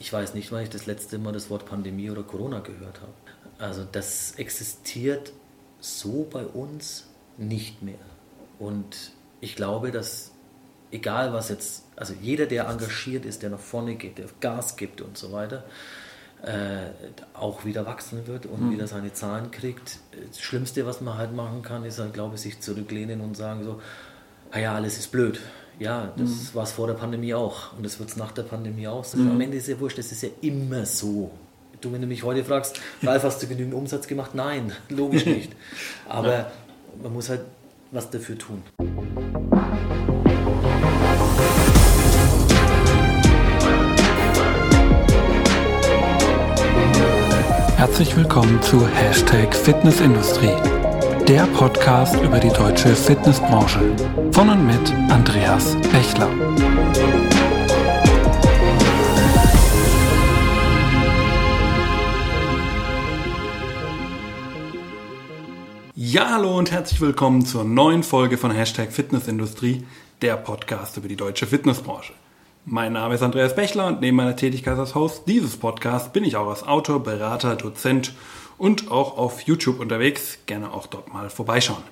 Ich weiß nicht, wann ich das letzte Mal das Wort Pandemie oder Corona gehört habe. Also das existiert so bei uns nicht mehr. Und ich glaube, dass egal was jetzt, also jeder, der engagiert ist, der nach vorne geht, der Gas gibt und so weiter, äh, auch wieder wachsen wird und mhm. wieder seine Zahlen kriegt. Das Schlimmste, was man halt machen kann, ist halt, glaube ich, sich zurücklehnen und sagen so, ah ja, alles ist blöd. Ja, das mhm. war es vor der Pandemie auch und das wird es nach der Pandemie auch sein. Mhm. Am Ende ist ja wurscht, das ist ja immer so. Du, wenn du mich heute fragst, Ralf, hast du genügend Umsatz gemacht? Nein, logisch nicht. Aber ja. man muss halt was dafür tun. Herzlich willkommen zu Hashtag Fitnessindustrie, der Podcast über die deutsche Fitnessbranche. Von und mit Andreas Bechler. Ja, hallo und herzlich willkommen zur neuen Folge von Hashtag Fitnessindustrie, der Podcast über die deutsche Fitnessbranche. Mein Name ist Andreas Bechler und neben meiner Tätigkeit als Host dieses Podcasts bin ich auch als Autor, Berater, Dozent und auch auf YouTube unterwegs. Gerne auch dort mal vorbeischauen.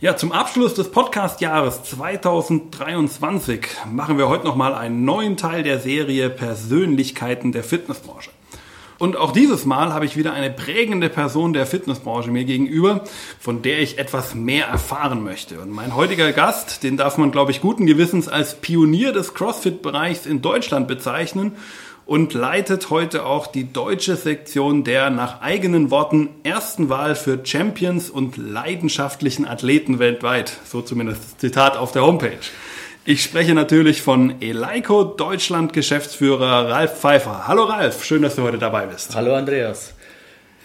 Ja, zum Abschluss des Podcast-Jahres 2023 machen wir heute nochmal einen neuen Teil der Serie Persönlichkeiten der Fitnessbranche. Und auch dieses Mal habe ich wieder eine prägende Person der Fitnessbranche mir gegenüber, von der ich etwas mehr erfahren möchte. Und mein heutiger Gast, den darf man, glaube ich, guten Gewissens als Pionier des CrossFit-Bereichs in Deutschland bezeichnen und leitet heute auch die deutsche Sektion der nach eigenen Worten ersten Wahl für Champions und leidenschaftlichen Athleten weltweit. So zumindest Zitat auf der Homepage. Ich spreche natürlich von Eleiko Deutschland Geschäftsführer Ralf Pfeiffer. Hallo Ralf, schön, dass du heute dabei bist. Hallo Andreas.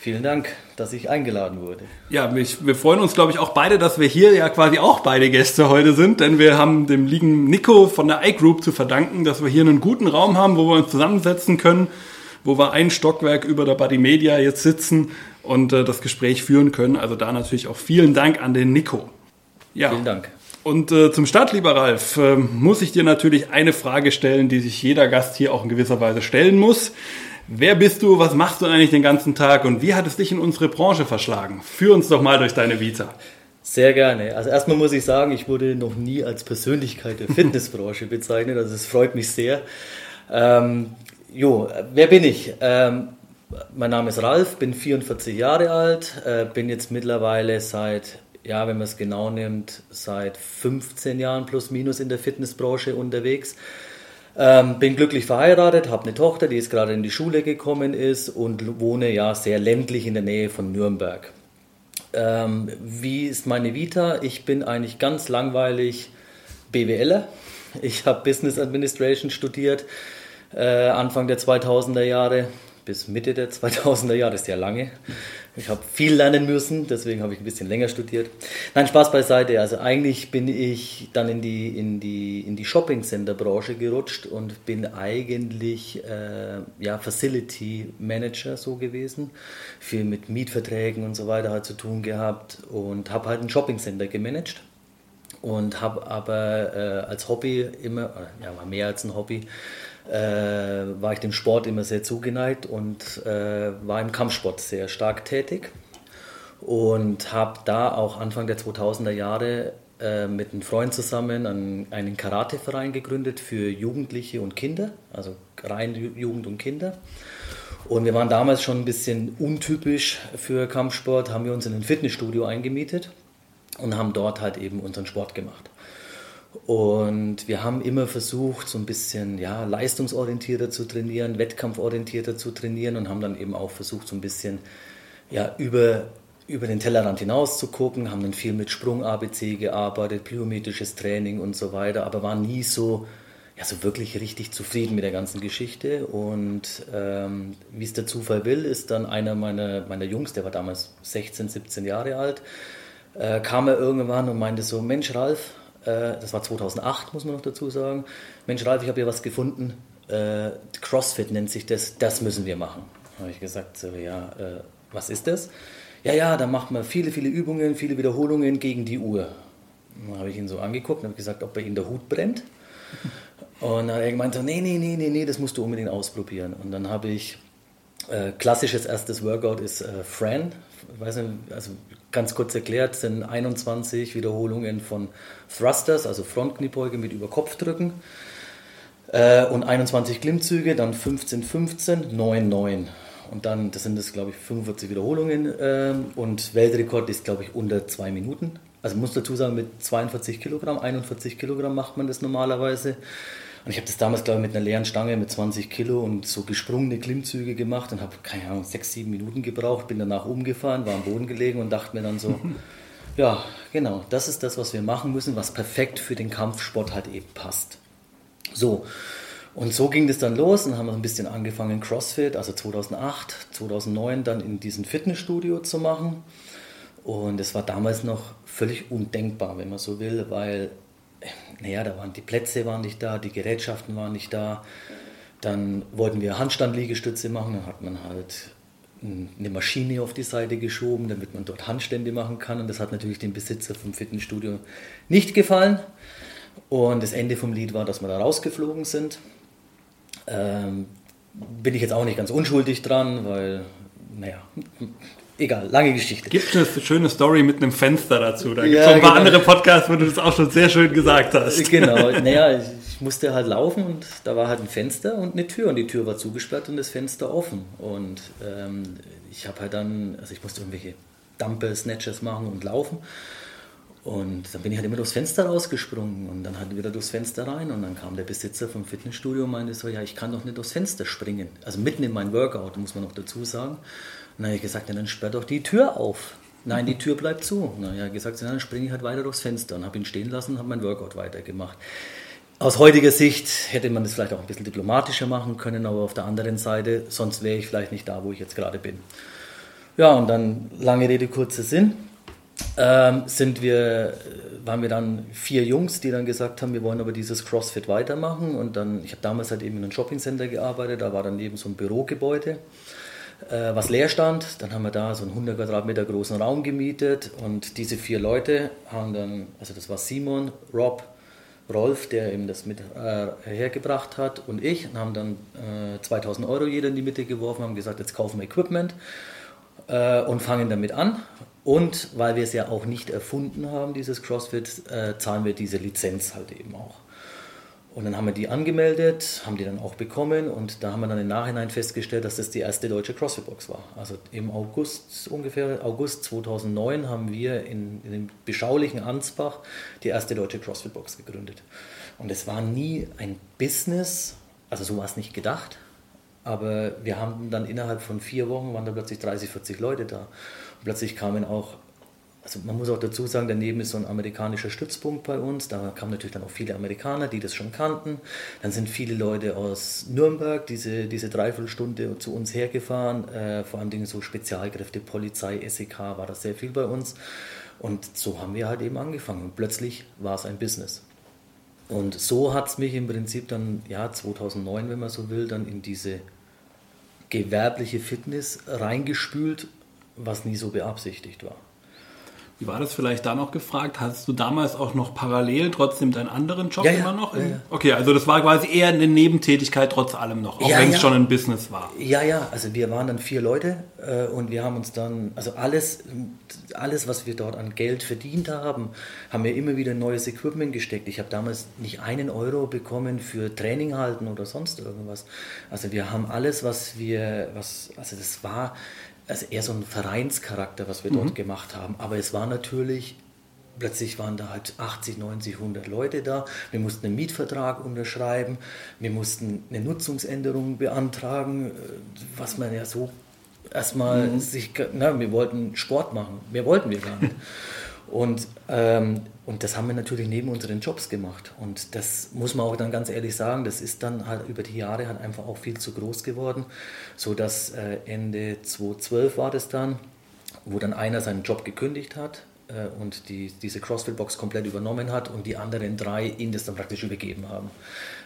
Vielen Dank, dass ich eingeladen wurde. Ja, wir freuen uns, glaube ich, auch beide, dass wir hier ja quasi auch beide Gäste heute sind, denn wir haben dem lieben Nico von der iGroup zu verdanken, dass wir hier einen guten Raum haben, wo wir uns zusammensetzen können, wo wir ein Stockwerk über der Buddy Media jetzt sitzen und äh, das Gespräch führen können. Also da natürlich auch vielen Dank an den Nico. Ja. Vielen Dank. Und äh, zum Start, lieber Ralf, äh, muss ich dir natürlich eine Frage stellen, die sich jeder Gast hier auch in gewisser Weise stellen muss. Wer bist du, was machst du eigentlich den ganzen Tag und wie hat es dich in unsere Branche verschlagen? Führ uns doch mal durch deine Vita. Sehr gerne. Also erstmal muss ich sagen, ich wurde noch nie als Persönlichkeit der Fitnessbranche bezeichnet, also es freut mich sehr. Ähm, jo, wer bin ich? Ähm, mein Name ist Ralf, bin 44 Jahre alt, äh, bin jetzt mittlerweile seit ja, wenn man es genau nimmt, seit 15 Jahren plus minus in der Fitnessbranche unterwegs. Ähm, bin glücklich verheiratet, habe eine Tochter, die jetzt gerade in die Schule gekommen ist und wohne ja sehr ländlich in der Nähe von Nürnberg. Ähm, wie ist meine Vita? Ich bin eigentlich ganz langweilig BWLer. Ich habe Business Administration studiert, äh, Anfang der 2000er Jahre bis Mitte der 2000er Jahre, ist ja lange. Ich habe viel lernen müssen, deswegen habe ich ein bisschen länger studiert. Nein, Spaß beiseite. Also eigentlich bin ich dann in die, in die, in die Shopping-Center-Branche gerutscht und bin eigentlich äh, ja, Facility Manager so gewesen. Viel mit Mietverträgen und so weiter halt zu tun gehabt und habe halt ein Shopping-Center gemanagt und habe aber äh, als Hobby immer, ja, war mehr als ein Hobby, äh, war ich dem Sport immer sehr zugeneigt und äh, war im Kampfsport sehr stark tätig und habe da auch Anfang der 2000er Jahre äh, mit einem Freund zusammen einen, einen Karateverein gegründet für Jugendliche und Kinder, also rein Jugend und Kinder. Und wir waren damals schon ein bisschen untypisch für Kampfsport, haben wir uns in ein Fitnessstudio eingemietet und haben dort halt eben unseren Sport gemacht. Und wir haben immer versucht, so ein bisschen ja, leistungsorientierter zu trainieren, wettkampforientierter zu trainieren und haben dann eben auch versucht, so ein bisschen ja, über, über den Tellerrand hinaus zu gucken, haben dann viel mit Sprung-ABC gearbeitet, plyometrisches Training und so weiter, aber waren nie so, ja, so wirklich richtig zufrieden mit der ganzen Geschichte. Und ähm, wie es der Zufall will, ist dann einer meiner, meiner Jungs, der war damals 16, 17 Jahre alt, äh, kam er irgendwann und meinte so, Mensch Ralf, das war 2008, muss man noch dazu sagen. Mensch, Ralf, ich habe hier was gefunden. Äh, CrossFit nennt sich das. Das müssen wir machen. Habe ich gesagt, so, ja, äh, was ist das? Ja, ja, da macht man viele, viele Übungen, viele Wiederholungen gegen die Uhr. Dann habe ich ihn so angeguckt und habe gesagt, ob bei ihm der Hut brennt. Und dann hat er gemeint, nee, nee, nee, nee, nee, das musst du unbedingt ausprobieren. Und dann habe ich, äh, klassisches erstes Workout ist äh, Fran. Ich weiß nicht, also ganz kurz erklärt, sind 21 Wiederholungen von Thrusters, also Frontkniebeuge mit Überkopfdrücken. Äh, und 21 Klimmzüge, dann 15, 15, 9, 9. Und dann, das sind das, glaube ich, 45 Wiederholungen. Ähm, und Weltrekord ist, glaube ich, unter zwei Minuten. Also muss dazu sagen, mit 42 Kilogramm, 41 Kilogramm macht man das normalerweise. Und ich habe das damals, glaube ich, mit einer leeren Stange mit 20 Kilo und so gesprungene Klimmzüge gemacht und habe, keine Ahnung, sechs, sieben Minuten gebraucht, bin danach umgefahren, war am Boden gelegen und dachte mir dann so, ja, genau, das ist das, was wir machen müssen, was perfekt für den Kampfsport halt eben passt. So, und so ging das dann los und haben wir ein bisschen angefangen, CrossFit, also 2008, 2009 dann in diesem Fitnessstudio zu machen. Und es war damals noch völlig undenkbar, wenn man so will, weil naja, da waren die Plätze waren nicht da, die Gerätschaften waren nicht da. Dann wollten wir Handstandliegestütze machen, dann hat man halt eine Maschine auf die Seite geschoben, damit man dort Handstände machen kann. Und das hat natürlich dem Besitzer vom Fitnessstudio nicht gefallen. Und das Ende vom Lied war, dass wir da rausgeflogen sind. Ähm, bin ich jetzt auch nicht ganz unschuldig dran, weil, naja, egal, lange Geschichte. Gibt eine schöne Story mit einem Fenster dazu. Da gibt es ja, ein paar genau. andere Podcasts, wo du das auch schon sehr schön gesagt hast. Genau, naja, ich musste halt laufen und da war halt ein Fenster und eine Tür und die Tür war zugesperrt und das Fenster offen. Und ähm, ich habe halt dann, also ich musste irgendwelche Dumpe, Snatches machen und laufen. Und dann bin ich halt immer durchs Fenster rausgesprungen und dann halt wieder durchs Fenster rein. Und dann kam der Besitzer vom Fitnessstudio und meinte so, ja, ich kann doch nicht durchs Fenster springen. Also mitten in mein Workout, muss man noch dazu sagen. Dann habe ich gesagt, ja, dann sperr doch die Tür auf. Nein, die Tür bleibt zu. Habe ich gesagt, ja, dann springe ich halt weiter durchs Fenster und habe ihn stehen lassen und habe mein Workout weitergemacht. Aus heutiger Sicht hätte man das vielleicht auch ein bisschen diplomatischer machen können, aber auf der anderen Seite, sonst wäre ich vielleicht nicht da, wo ich jetzt gerade bin. Ja, und dann lange Rede, kurzer Sinn. Ähm, sind wir, waren wir dann vier Jungs, die dann gesagt haben, wir wollen aber dieses CrossFit weitermachen. Und dann, ich habe damals halt eben in einem Shoppingcenter gearbeitet, da war dann eben so ein Bürogebäude äh, was leer stand. Dann haben wir da so einen 100 Quadratmeter großen Raum gemietet und diese vier Leute haben dann, also das war Simon, Rob, Rolf, der eben das mit äh, hergebracht hat und ich, und haben dann äh, 2000 Euro jeder in die Mitte geworfen, haben gesagt, jetzt kaufen wir Equipment äh, und fangen damit an. Und weil wir es ja auch nicht erfunden haben, dieses CrossFit, äh, zahlen wir diese Lizenz halt eben auch. Und dann haben wir die angemeldet, haben die dann auch bekommen und da haben wir dann im Nachhinein festgestellt, dass das die erste deutsche CrossFit-Box war. Also im August, ungefähr August 2009, haben wir in, in dem beschaulichen Ansbach die erste deutsche CrossFit-Box gegründet. Und es war nie ein Business, also so war es nicht gedacht, aber wir haben dann innerhalb von vier Wochen, waren da plötzlich 30, 40 Leute da. Und plötzlich kamen auch also man muss auch dazu sagen, daneben ist so ein amerikanischer Stützpunkt bei uns. Da kamen natürlich dann auch viele Amerikaner, die das schon kannten. Dann sind viele Leute aus Nürnberg diese, diese Dreiviertelstunde zu uns hergefahren. Äh, vor allem Dingen so Spezialkräfte, Polizei, SEK war das sehr viel bei uns. Und so haben wir halt eben angefangen. Und plötzlich war es ein Business. Und so hat es mich im Prinzip dann, ja, 2009, wenn man so will, dann in diese gewerbliche Fitness reingespült, was nie so beabsichtigt war. Wie war das vielleicht da noch gefragt? Hattest du damals auch noch parallel trotzdem deinen anderen Job ja, immer noch? Ja, ja. Okay, also das war quasi eher eine Nebentätigkeit trotz allem noch, auch wenn es schon ein Business war. Ja, ja, also wir waren dann vier Leute äh, und wir haben uns dann, also alles, alles, was wir dort an Geld verdient haben, haben wir immer wieder neues Equipment gesteckt. Ich habe damals nicht einen Euro bekommen für Training halten oder sonst irgendwas. Also wir haben alles, was wir, was, also das war also eher so ein Vereinscharakter, was wir mhm. dort gemacht haben. Aber es war natürlich, plötzlich waren da halt 80, 90, 100 Leute da. Wir mussten einen Mietvertrag unterschreiben, wir mussten eine Nutzungsänderung beantragen, äh, was man ja so erstmal mhm. sich, na, wir wollten Sport machen, mehr wollten wir gar nicht. Und, ähm, und das haben wir natürlich neben unseren Jobs gemacht. Und das muss man auch dann ganz ehrlich sagen, das ist dann halt über die Jahre halt einfach auch viel zu groß geworden, sodass äh, Ende 2012 war das dann, wo dann einer seinen Job gekündigt hat äh, und die, diese CrossFit-Box komplett übernommen hat und die anderen drei ihm das dann praktisch übergeben haben.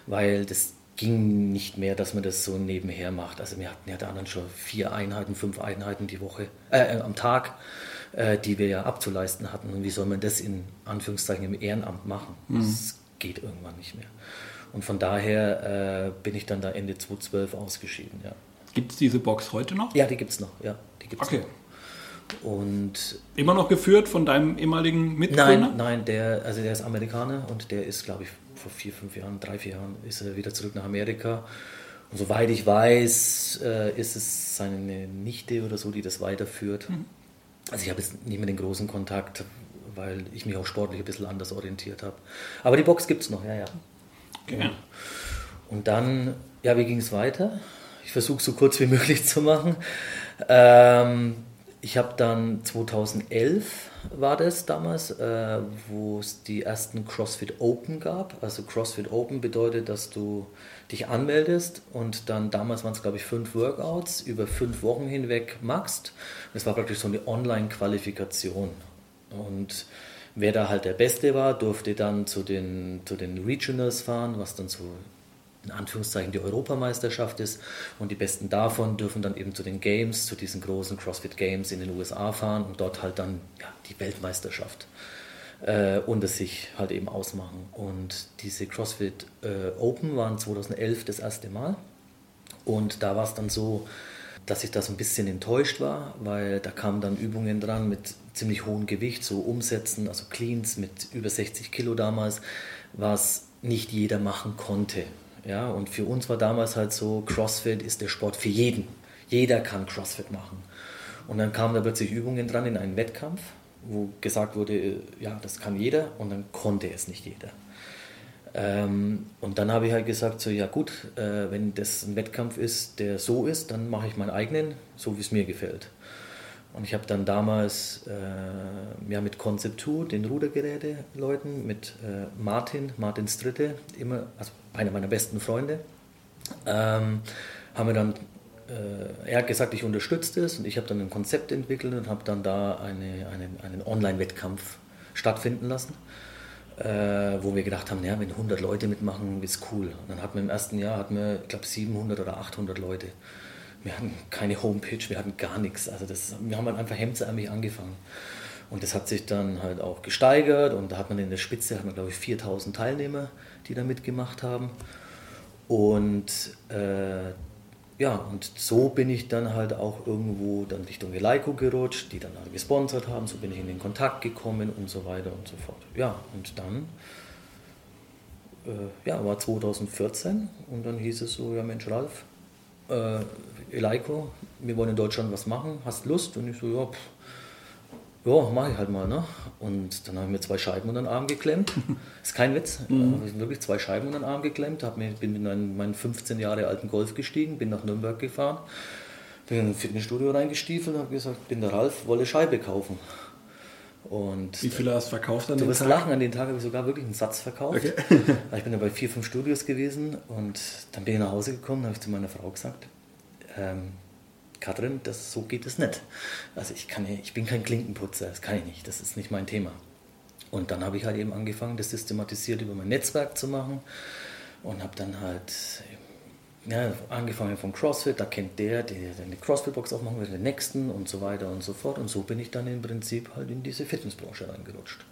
Weil das ging nicht mehr, dass man das so nebenher macht. Also wir hatten ja dann schon vier Einheiten, fünf Einheiten die Woche, äh, am Tag äh, die wir ja abzuleisten hatten. Und wie soll man das in Anführungszeichen im Ehrenamt machen? Mhm. Das geht irgendwann nicht mehr. Und von daher äh, bin ich dann da Ende 2012 ausgeschieden. Ja. Gibt es diese Box heute noch? Ja, die gibt es noch. Ja, die gibt's okay. Noch. Und immer noch geführt von deinem ehemaligen Mitgründer? Nein, nein, der, also der ist Amerikaner und der ist, glaube ich, vor vier, fünf Jahren, drei, vier Jahren ist er wieder zurück nach Amerika. Und soweit ich weiß, äh, ist es seine Nichte oder so, die das weiterführt. Mhm. Also ich habe jetzt nicht mehr den großen Kontakt, weil ich mich auch sportlich ein bisschen anders orientiert habe. Aber die Box gibt es noch, ja, ja. Okay. Und dann, ja, wie ging es weiter? Ich versuche so kurz wie möglich zu machen. Ähm, ich habe dann 2011 war das damals, äh, wo es die ersten CrossFit Open gab. Also CrossFit Open bedeutet, dass du dich anmeldest und dann damals waren es glaube ich fünf Workouts über fünf Wochen hinweg machst. Das war praktisch so eine Online-Qualifikation. Und wer da halt der Beste war, durfte dann zu den, zu den Regionals fahren, was dann so in Anführungszeichen die Europameisterschaft ist. Und die Besten davon dürfen dann eben zu den Games, zu diesen großen CrossFit Games in den USA fahren und dort halt dann ja, die Weltmeisterschaft äh, unter sich halt eben ausmachen. Und diese CrossFit äh, Open waren 2011 das erste Mal. Und da war es dann so, dass ich da so ein bisschen enttäuscht war, weil da kamen dann Übungen dran mit ziemlich hohem Gewicht, so Umsätzen, also Cleans mit über 60 Kilo damals, was nicht jeder machen konnte. Ja, und für uns war damals halt so, CrossFit ist der Sport für jeden. Jeder kann CrossFit machen. Und dann kamen da plötzlich Übungen dran in einen Wettkampf, wo gesagt wurde, ja, das kann jeder und dann konnte es nicht jeder. Ähm, und dann habe ich halt gesagt, so ja gut, äh, wenn das ein Wettkampf ist, der so ist, dann mache ich meinen eigenen, so wie es mir gefällt. Und ich habe dann damals äh, ja, mit Concept 2, den Rudergeräte-Leuten, mit äh, Martin, Martins Dritte, immer, also einer meiner besten Freunde, ähm, haben wir dann, er hat gesagt, ich unterstütze es und ich habe dann ein Konzept entwickelt und habe dann da eine, einen, einen Online-Wettkampf stattfinden lassen. Äh, wo wir gedacht haben, ja, wenn 100 Leute mitmachen, ist cool. Und dann hatten wir im ersten Jahr, hatten wir, ich glaube, 700 oder 800 Leute. Wir hatten keine Homepage, wir hatten gar nichts. Also das, wir haben halt einfach hemdsärmlich angefangen. Und das hat sich dann halt auch gesteigert und da hat man in der Spitze, hat man glaube ich 4000 Teilnehmer die da mitgemacht haben. Und äh, ja, und so bin ich dann halt auch irgendwo dann Richtung Eleiko gerutscht, die dann halt gesponsert haben, so bin ich in den Kontakt gekommen und so weiter und so fort. Ja, und dann äh, ja, war 2014 und dann hieß es so, ja Mensch Ralf, äh, Eleiko, wir wollen in Deutschland was machen, hast Lust? Und ich so, ja, pff, ja, mache ich halt mal. Ne? Und dann habe ich mir zwei Scheiben unter den Arm geklemmt. ist kein Witz. Mhm. habe ich wirklich zwei Scheiben unter den Arm geklemmt. Hab mir, bin in meinen 15 Jahre alten Golf gestiegen, bin nach Nürnberg gefahren, bin in ein Fitnessstudio reingestiefelt und habe gesagt, bin der Ralf, wolle Scheibe kaufen. Und Wie viele hast du verkauft an du dem wirst lachen, an dem Tag habe ich sogar wirklich einen Satz verkauft. Okay. ich bin ja bei vier, fünf Studios gewesen und dann bin ich nach Hause gekommen, habe ich zu meiner Frau gesagt, ähm, Katrin, das, so geht es nicht. Also ich, kann, ich bin kein Klinkenputzer, das kann ich nicht, das ist nicht mein Thema. Und dann habe ich halt eben angefangen, das systematisiert über mein Netzwerk zu machen und habe dann halt ja, angefangen von CrossFit, da kennt der, der eine CrossFit-Box aufmachen will, den nächsten und so weiter und so fort. Und so bin ich dann im Prinzip halt in diese Fitnessbranche reingerutscht.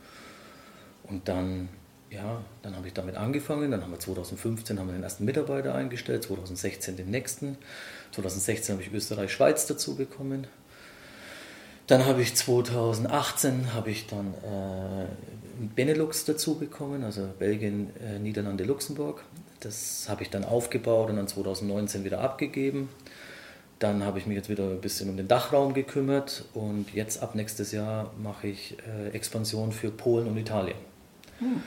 Und dann ja, dann habe ich damit angefangen. Dann haben wir 2015 haben wir den ersten Mitarbeiter eingestellt, 2016 den nächsten. 2016 habe ich Österreich-Schweiz dazu bekommen. Dann habe ich 2018 habe ich dann äh, Benelux dazu bekommen, also Belgien, äh, Niederlande, Luxemburg. Das habe ich dann aufgebaut und dann 2019 wieder abgegeben. Dann habe ich mich jetzt wieder ein bisschen um den Dachraum gekümmert und jetzt ab nächstes Jahr mache ich äh, Expansion für Polen und Italien. Hm.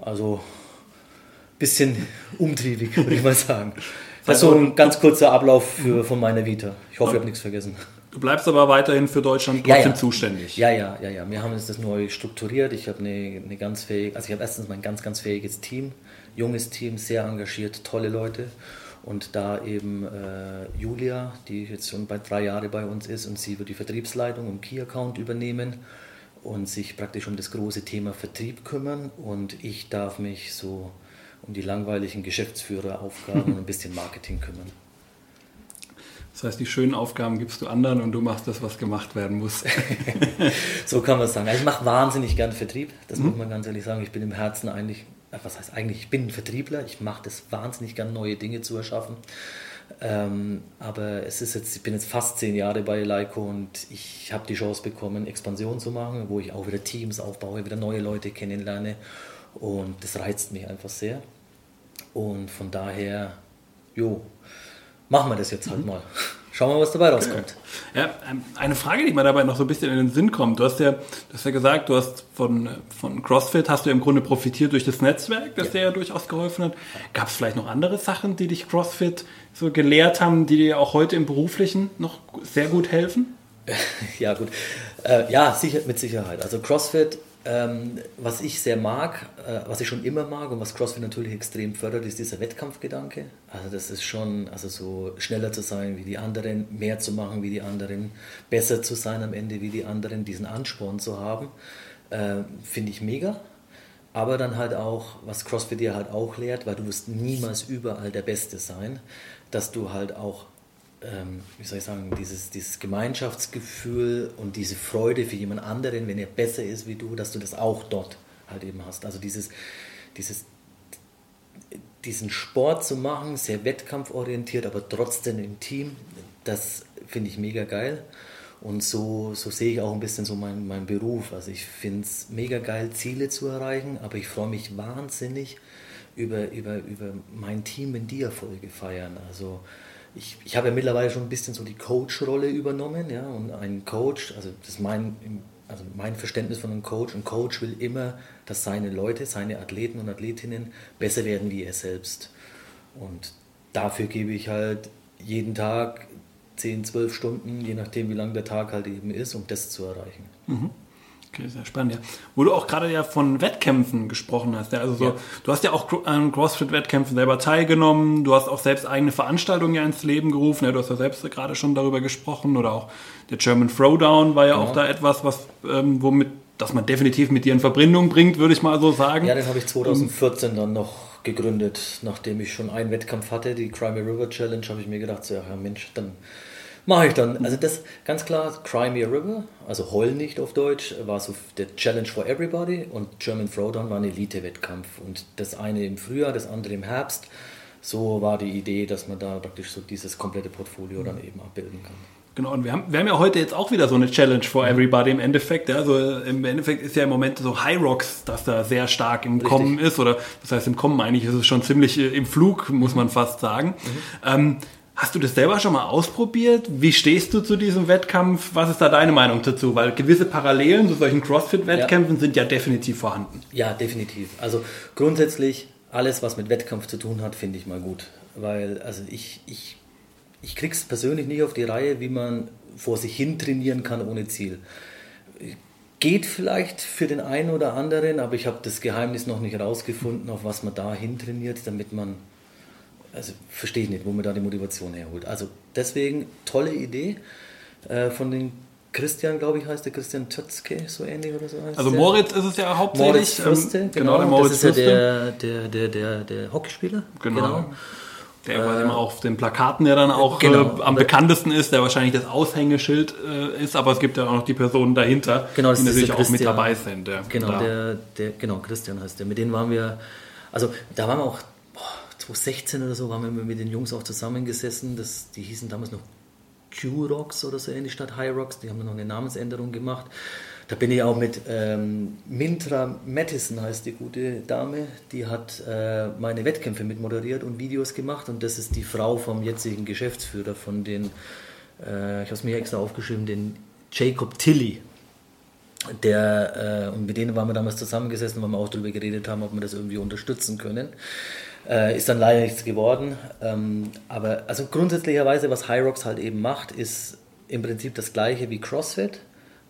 Also ein bisschen umtriebig, würde ich mal sagen. Das ist so ein ganz kurzer Ablauf für, von meiner Vita. Ich hoffe, ich habe nichts vergessen. Du bleibst aber weiterhin für Deutschland trotzdem ja, ja. zuständig. Ja, ja, ja, ja. Wir haben das neu strukturiert. Ich habe eine, eine ganz fähige, also ich habe erstens mein ganz, ganz fähiges Team, junges Team, sehr engagiert, tolle Leute. Und da eben äh, Julia, die jetzt schon bei drei Jahre bei uns ist und sie wird die Vertriebsleitung im Key-Account übernehmen und sich praktisch um das große Thema Vertrieb kümmern und ich darf mich so um die langweiligen Geschäftsführeraufgaben und ein bisschen Marketing kümmern. Das heißt, die schönen Aufgaben gibst du anderen und du machst das, was gemacht werden muss. so kann man es sagen. Also ich mache wahnsinnig gern Vertrieb, das mhm. muss man ganz ehrlich sagen. Ich bin im Herzen eigentlich äh, was heißt eigentlich, ich bin ein Vertriebler, ich mache das wahnsinnig gern, neue Dinge zu erschaffen. Ähm, aber es ist jetzt, ich bin jetzt fast zehn Jahre bei Leico und ich habe die Chance bekommen, Expansion zu machen, wo ich auch wieder Teams aufbaue, wieder neue Leute kennenlerne und das reizt mich einfach sehr. Und von daher, jo, machen wir das jetzt halt mhm. mal. Schauen wir mal, was dabei rauskommt. Ja, ähm, eine Frage, die mir dabei noch so ein bisschen in den Sinn kommt. Du hast ja, du hast ja gesagt, du hast von, von CrossFit hast du im Grunde profitiert durch das Netzwerk, das ja. dir ja durchaus geholfen hat. Gab es vielleicht noch andere Sachen, die dich CrossFit so gelehrt haben, die dir auch heute im Beruflichen noch sehr gut helfen? Ja, gut. Äh, ja, sicher, mit Sicherheit. Also CrossFit ähm, was ich sehr mag, äh, was ich schon immer mag und was CrossFit natürlich extrem fördert, ist dieser Wettkampfgedanke. Also das ist schon, also so schneller zu sein wie die anderen, mehr zu machen wie die anderen, besser zu sein am Ende wie die anderen, diesen Ansporn zu haben, äh, finde ich mega. Aber dann halt auch, was CrossFit dir halt auch lehrt, weil du wirst niemals überall der Beste sein, dass du halt auch ähm, wie soll ich sagen, dieses, dieses Gemeinschaftsgefühl und diese Freude für jemand anderen, wenn er besser ist wie du, dass du das auch dort halt eben hast. Also dieses, dieses, diesen Sport zu machen, sehr wettkampforientiert, aber trotzdem im Team, das finde ich mega geil. Und so, so sehe ich auch ein bisschen so meinen mein Beruf. Also ich finde es mega geil, Ziele zu erreichen, aber ich freue mich wahnsinnig über, über, über mein Team, wenn die Erfolge feiern. Also ich, ich habe ja mittlerweile schon ein bisschen so die Coach-Rolle übernommen, ja, und ein Coach, also das ist mein, also mein Verständnis von einem Coach, ein Coach will immer, dass seine Leute, seine Athleten und Athletinnen besser werden wie er selbst. Und dafür gebe ich halt jeden Tag 10, 12 Stunden, je nachdem wie lang der Tag halt eben ist, um das zu erreichen. Mhm. Okay, sehr spannend, ja. Wo du auch gerade ja von Wettkämpfen gesprochen hast. Ja, also so, ja. du hast ja auch an CrossFit-Wettkämpfen selber teilgenommen, du hast auch selbst eigene Veranstaltungen ja ins Leben gerufen, ja, du hast ja selbst gerade schon darüber gesprochen oder auch der German Throwdown war ja, ja. auch da etwas, was ähm, womit, das man definitiv mit dir in Verbindung bringt, würde ich mal so sagen. Ja, den habe ich 2014 dann noch gegründet, nachdem ich schon einen Wettkampf hatte, die Crimea River Challenge, habe ich mir gedacht, so, ja Mensch, dann mache ich dann. Also das ganz klar, Crimea River, also Heul nicht auf Deutsch, war so der Challenge for Everybody und German Throwdown war ein Elite-Wettkampf. Und das eine im Frühjahr, das andere im Herbst. So war die Idee, dass man da praktisch so dieses komplette Portfolio dann eben abbilden kann. Genau, und wir haben, wir haben ja heute jetzt auch wieder so eine Challenge for everybody im Endeffekt. Ja. Also im Endeffekt ist ja im Moment so High Rocks, dass da sehr stark im Richtig. Kommen ist. Oder das heißt, im Kommen eigentlich ist es schon ziemlich äh, im Flug, muss man fast sagen. Mhm. Ähm, Hast du das selber schon mal ausprobiert? Wie stehst du zu diesem Wettkampf? Was ist da deine Meinung dazu? Weil gewisse Parallelen zu solchen CrossFit-Wettkämpfen ja. sind ja definitiv vorhanden. Ja, definitiv. Also grundsätzlich alles, was mit Wettkampf zu tun hat, finde ich mal gut. Weil also ich, ich, ich krieg's persönlich nicht auf die Reihe, wie man vor sich hin trainieren kann ohne Ziel. Geht vielleicht für den einen oder anderen, aber ich habe das Geheimnis noch nicht herausgefunden, auf was man da hin trainiert, damit man also verstehe ich nicht, wo man da die Motivation herholt. Also deswegen tolle Idee äh, von den Christian, glaube ich, heißt der Christian Tötzke, so ähnlich oder so heißt Also Moritz ist es ja hauptsächlich. Moritz Fürste, ähm, genau, genau, der Moritz das ist ja der, der, der, der, der Hockeyspieler. Genau. genau. Der äh, immer auf den Plakaten ja dann auch genau. äh, am bekanntesten ist, der wahrscheinlich das Aushängeschild äh, ist, aber es gibt ja auch noch die Personen dahinter, genau, die natürlich auch mit dabei sind. Ja. Genau, der, der, genau, Christian heißt der. Mit denen waren wir, also da waren wir auch 2016 oder so waren wir mit den Jungs auch zusammengesessen. Das, die hießen damals noch Q-Rocks oder so ähnlich statt High Rocks. Die haben noch eine Namensänderung gemacht. Da bin ich auch mit ähm, Mintra Mattison, heißt die gute Dame, die hat äh, meine Wettkämpfe mit moderiert und Videos gemacht. Und das ist die Frau vom jetzigen Geschäftsführer von den, äh, ich habe es mir extra aufgeschrieben, den Jacob Tilly. Der, äh, und mit denen waren wir damals zusammengesessen, weil wir auch darüber geredet haben, ob wir das irgendwie unterstützen können. Äh, ist dann leider nichts geworden. Ähm, aber also grundsätzlicherweise, was Rocks halt eben macht, ist im Prinzip das gleiche wie CrossFit,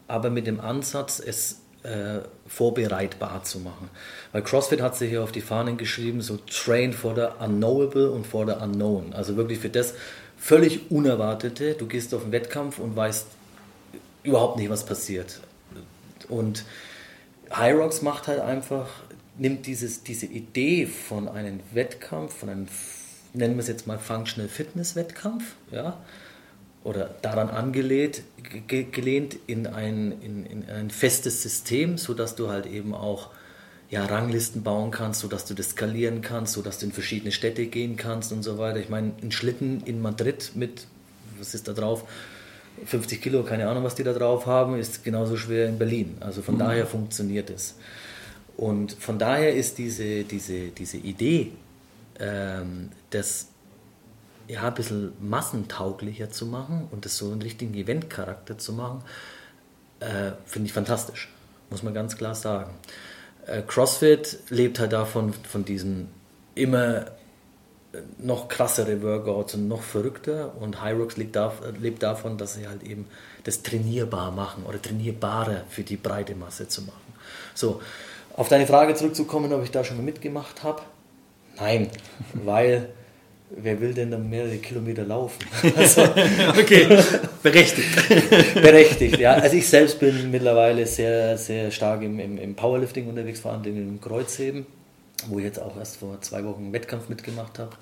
aber mit dem Ansatz, es äh, vorbereitbar zu machen. Weil CrossFit hat sich hier auf die Fahnen geschrieben, so train for the unknowable und for the unknown. Also wirklich für das völlig Unerwartete. Du gehst auf einen Wettkampf und weißt überhaupt nicht, was passiert. Und Rocks macht halt einfach nimmt dieses, diese Idee von einem Wettkampf, von einem, nennen wir es jetzt mal Functional Fitness Wettkampf, ja, oder daran angelehnt ge gelehnt in ein, in, in ein festes System, sodass du halt eben auch ja, Ranglisten bauen kannst, sodass du das skalieren kannst, sodass du in verschiedene Städte gehen kannst und so weiter. Ich meine, ein Schlitten in Madrid mit, was ist da drauf? 50 Kilo, keine Ahnung, was die da drauf haben, ist genauso schwer in Berlin. Also von mhm. daher funktioniert es. Und von daher ist diese, diese, diese Idee, ähm, das ja, ein bisschen massentauglicher zu machen und das so einen richtigen Eventcharakter zu machen, äh, finde ich fantastisch, muss man ganz klar sagen. Äh, CrossFit lebt halt davon, von diesen immer noch krassere Workouts und noch verrückter und Hyrox lebt, lebt davon, dass sie halt eben das trainierbar machen oder trainierbarer für die breite Masse zu machen. So, auf deine Frage zurückzukommen, ob ich da schon mal mitgemacht habe. Nein, weil wer will denn dann mehrere Kilometer laufen? Also, okay, berechtigt. berechtigt, ja. Also ich selbst bin mittlerweile sehr, sehr stark im, im, im Powerlifting unterwegs, vor allem im Kreuzheben, wo ich jetzt auch erst vor zwei Wochen einen Wettkampf mitgemacht habe.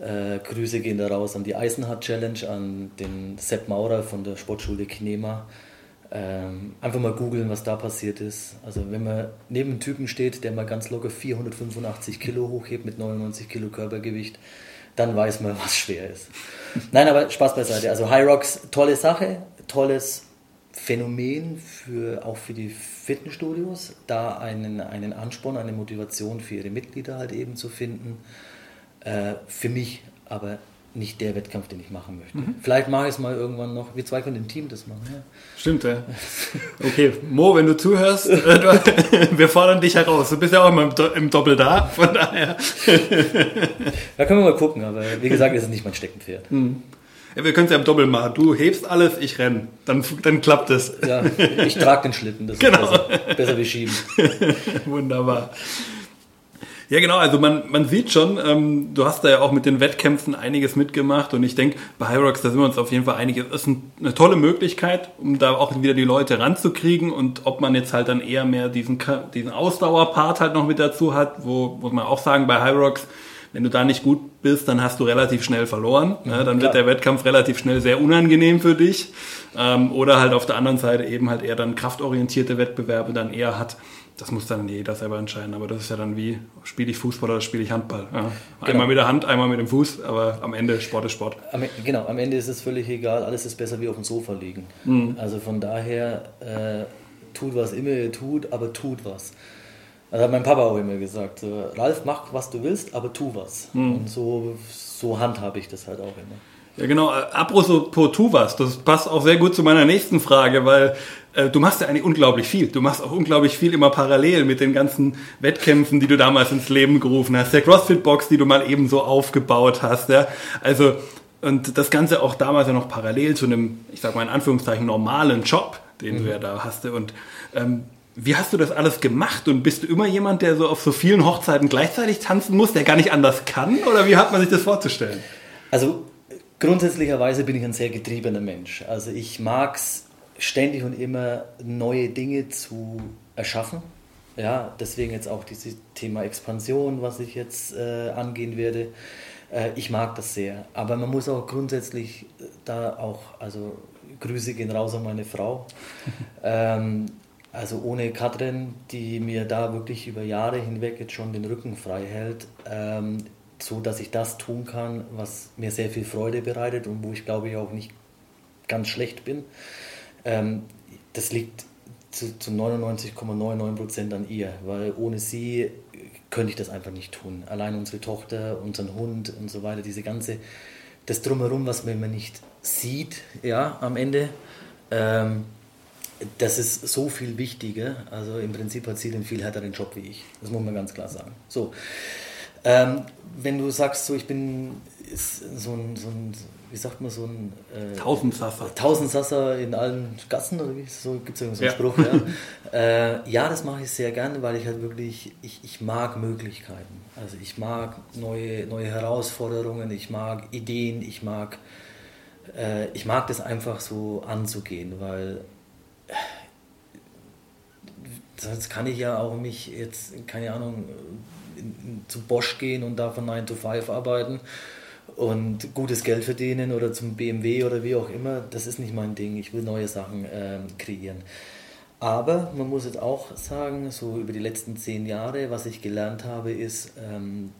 Äh, Grüße gehen da raus an die Eisenhard Challenge, an den Sepp Maurer von der Sportschule Kinema. Ähm, einfach mal googeln, was da passiert ist. Also wenn man neben einem Typen steht, der mal ganz locker 485 Kilo hochhebt mit 99 Kilo Körpergewicht, dann weiß man, was schwer ist. Nein, aber Spaß beiseite. Also High Rocks, tolle Sache, tolles Phänomen für, auch für die Fitnessstudios, da einen, einen Ansporn, eine Motivation für ihre Mitglieder halt eben zu finden. Äh, für mich aber nicht der Wettkampf, den ich machen möchte. Mhm. Vielleicht mache ich es mal irgendwann noch. Wir zwei können im Team das machen. Ja. Stimmt, ja. Okay, Mo, wenn du zuhörst, äh, wir fordern dich heraus. Du bist ja auch immer im, Doppel da, von daher. da können wir mal gucken, aber wie gesagt, ist es nicht mein Steckenpferd. Mhm. Ja, wir können es ja im Doppel machen. Du hebst alles, ich renn. Dann, dann klappt es. Ja, ich trage den Schlitten. Das genau. ist besser, besser wie schieben. Wunderbar. Ja, genau, also man, man sieht schon, ähm, du hast da ja auch mit den Wettkämpfen einiges mitgemacht und ich denke, bei Hyrox, da sind wir uns auf jeden Fall einig, es ist ein, eine tolle Möglichkeit, um da auch wieder die Leute ranzukriegen und ob man jetzt halt dann eher mehr diesen, diesen Ausdauerpart halt noch mit dazu hat, wo muss man auch sagen, bei Hyrox, wenn du da nicht gut bist, dann hast du relativ schnell verloren. Ne? Dann wird der Wettkampf relativ schnell sehr unangenehm für dich. Ähm, oder halt auf der anderen Seite eben halt eher dann kraftorientierte Wettbewerbe dann eher hat das muss dann jeder selber entscheiden. Aber das ist ja dann wie, spiele ich Fußball oder spiele ich Handball? Ja. Einmal genau. mit der Hand, einmal mit dem Fuß, aber am Ende Sport ist Sport. Am, e-, genau, am Ende ist es völlig egal, alles ist besser wie auf dem Sofa liegen. Mhm. Also von daher, äh, tut was immer ihr tut, aber tut was. Das hat mein Papa auch immer gesagt. Ralf, mach was du willst, aber tu was. Mhm. Und so, so handhabe ich das halt auch immer. Ja, genau. Äh, apropos tu was, das passt auch sehr gut zu meiner nächsten Frage, weil äh, du machst ja eigentlich unglaublich viel. Du machst auch unglaublich viel immer parallel mit den ganzen Wettkämpfen, die du damals ins Leben gerufen hast. Der CrossFit-Box, die du mal eben so aufgebaut hast. Ja? Also, und das Ganze auch damals ja noch parallel zu einem, ich sag mal in Anführungszeichen, normalen Job, den mhm. du ja da hast. Und ähm, wie hast du das alles gemacht? Und bist du immer jemand, der so auf so vielen Hochzeiten gleichzeitig tanzen muss, der gar nicht anders kann? Oder wie hat man sich das vorzustellen? Also Grundsätzlicherweise bin ich ein sehr getriebener Mensch. Also ich mag es ständig und immer neue Dinge zu erschaffen. Ja, deswegen jetzt auch dieses Thema Expansion, was ich jetzt äh, angehen werde. Äh, ich mag das sehr. Aber man muss auch grundsätzlich äh, da auch, also Grüße gehen raus an meine Frau. ähm, also ohne Katrin, die mir da wirklich über Jahre hinweg jetzt schon den Rücken frei hält, ähm, so dass ich das tun kann, was mir sehr viel Freude bereitet und wo ich glaube ich auch nicht ganz schlecht bin. Ähm, das liegt zu, zu 99,99% an ihr, weil ohne sie könnte ich das einfach nicht tun. Allein unsere Tochter, unseren Hund und so weiter, diese ganze, das drumherum, was man immer nicht sieht, ja, am Ende, ähm, das ist so viel wichtiger. Also im Prinzip hat sie den viel härteren Job wie ich. Das muss man ganz klar sagen. So. Ähm, wenn du sagst, so ich bin so ein, so ein wie sagt man, so ein äh, Tausendsasser. Tausendsasser in allen Gassen, oder wie? So gibt es irgendwie so einen ja. Spruch, ja. äh, ja, das mache ich sehr gerne, weil ich halt wirklich, ich, ich mag Möglichkeiten. Also ich mag neue, neue Herausforderungen, ich mag Ideen, ich mag, äh, ich mag das einfach so anzugehen, weil äh, sonst kann ich ja auch mich jetzt, keine Ahnung, zu Bosch gehen und da von 9 to 5 arbeiten und gutes Geld verdienen oder zum BMW oder wie auch immer, das ist nicht mein Ding. Ich will neue Sachen äh, kreieren. Aber man muss jetzt auch sagen, so über die letzten zehn Jahre, was ich gelernt habe, ist, ähm,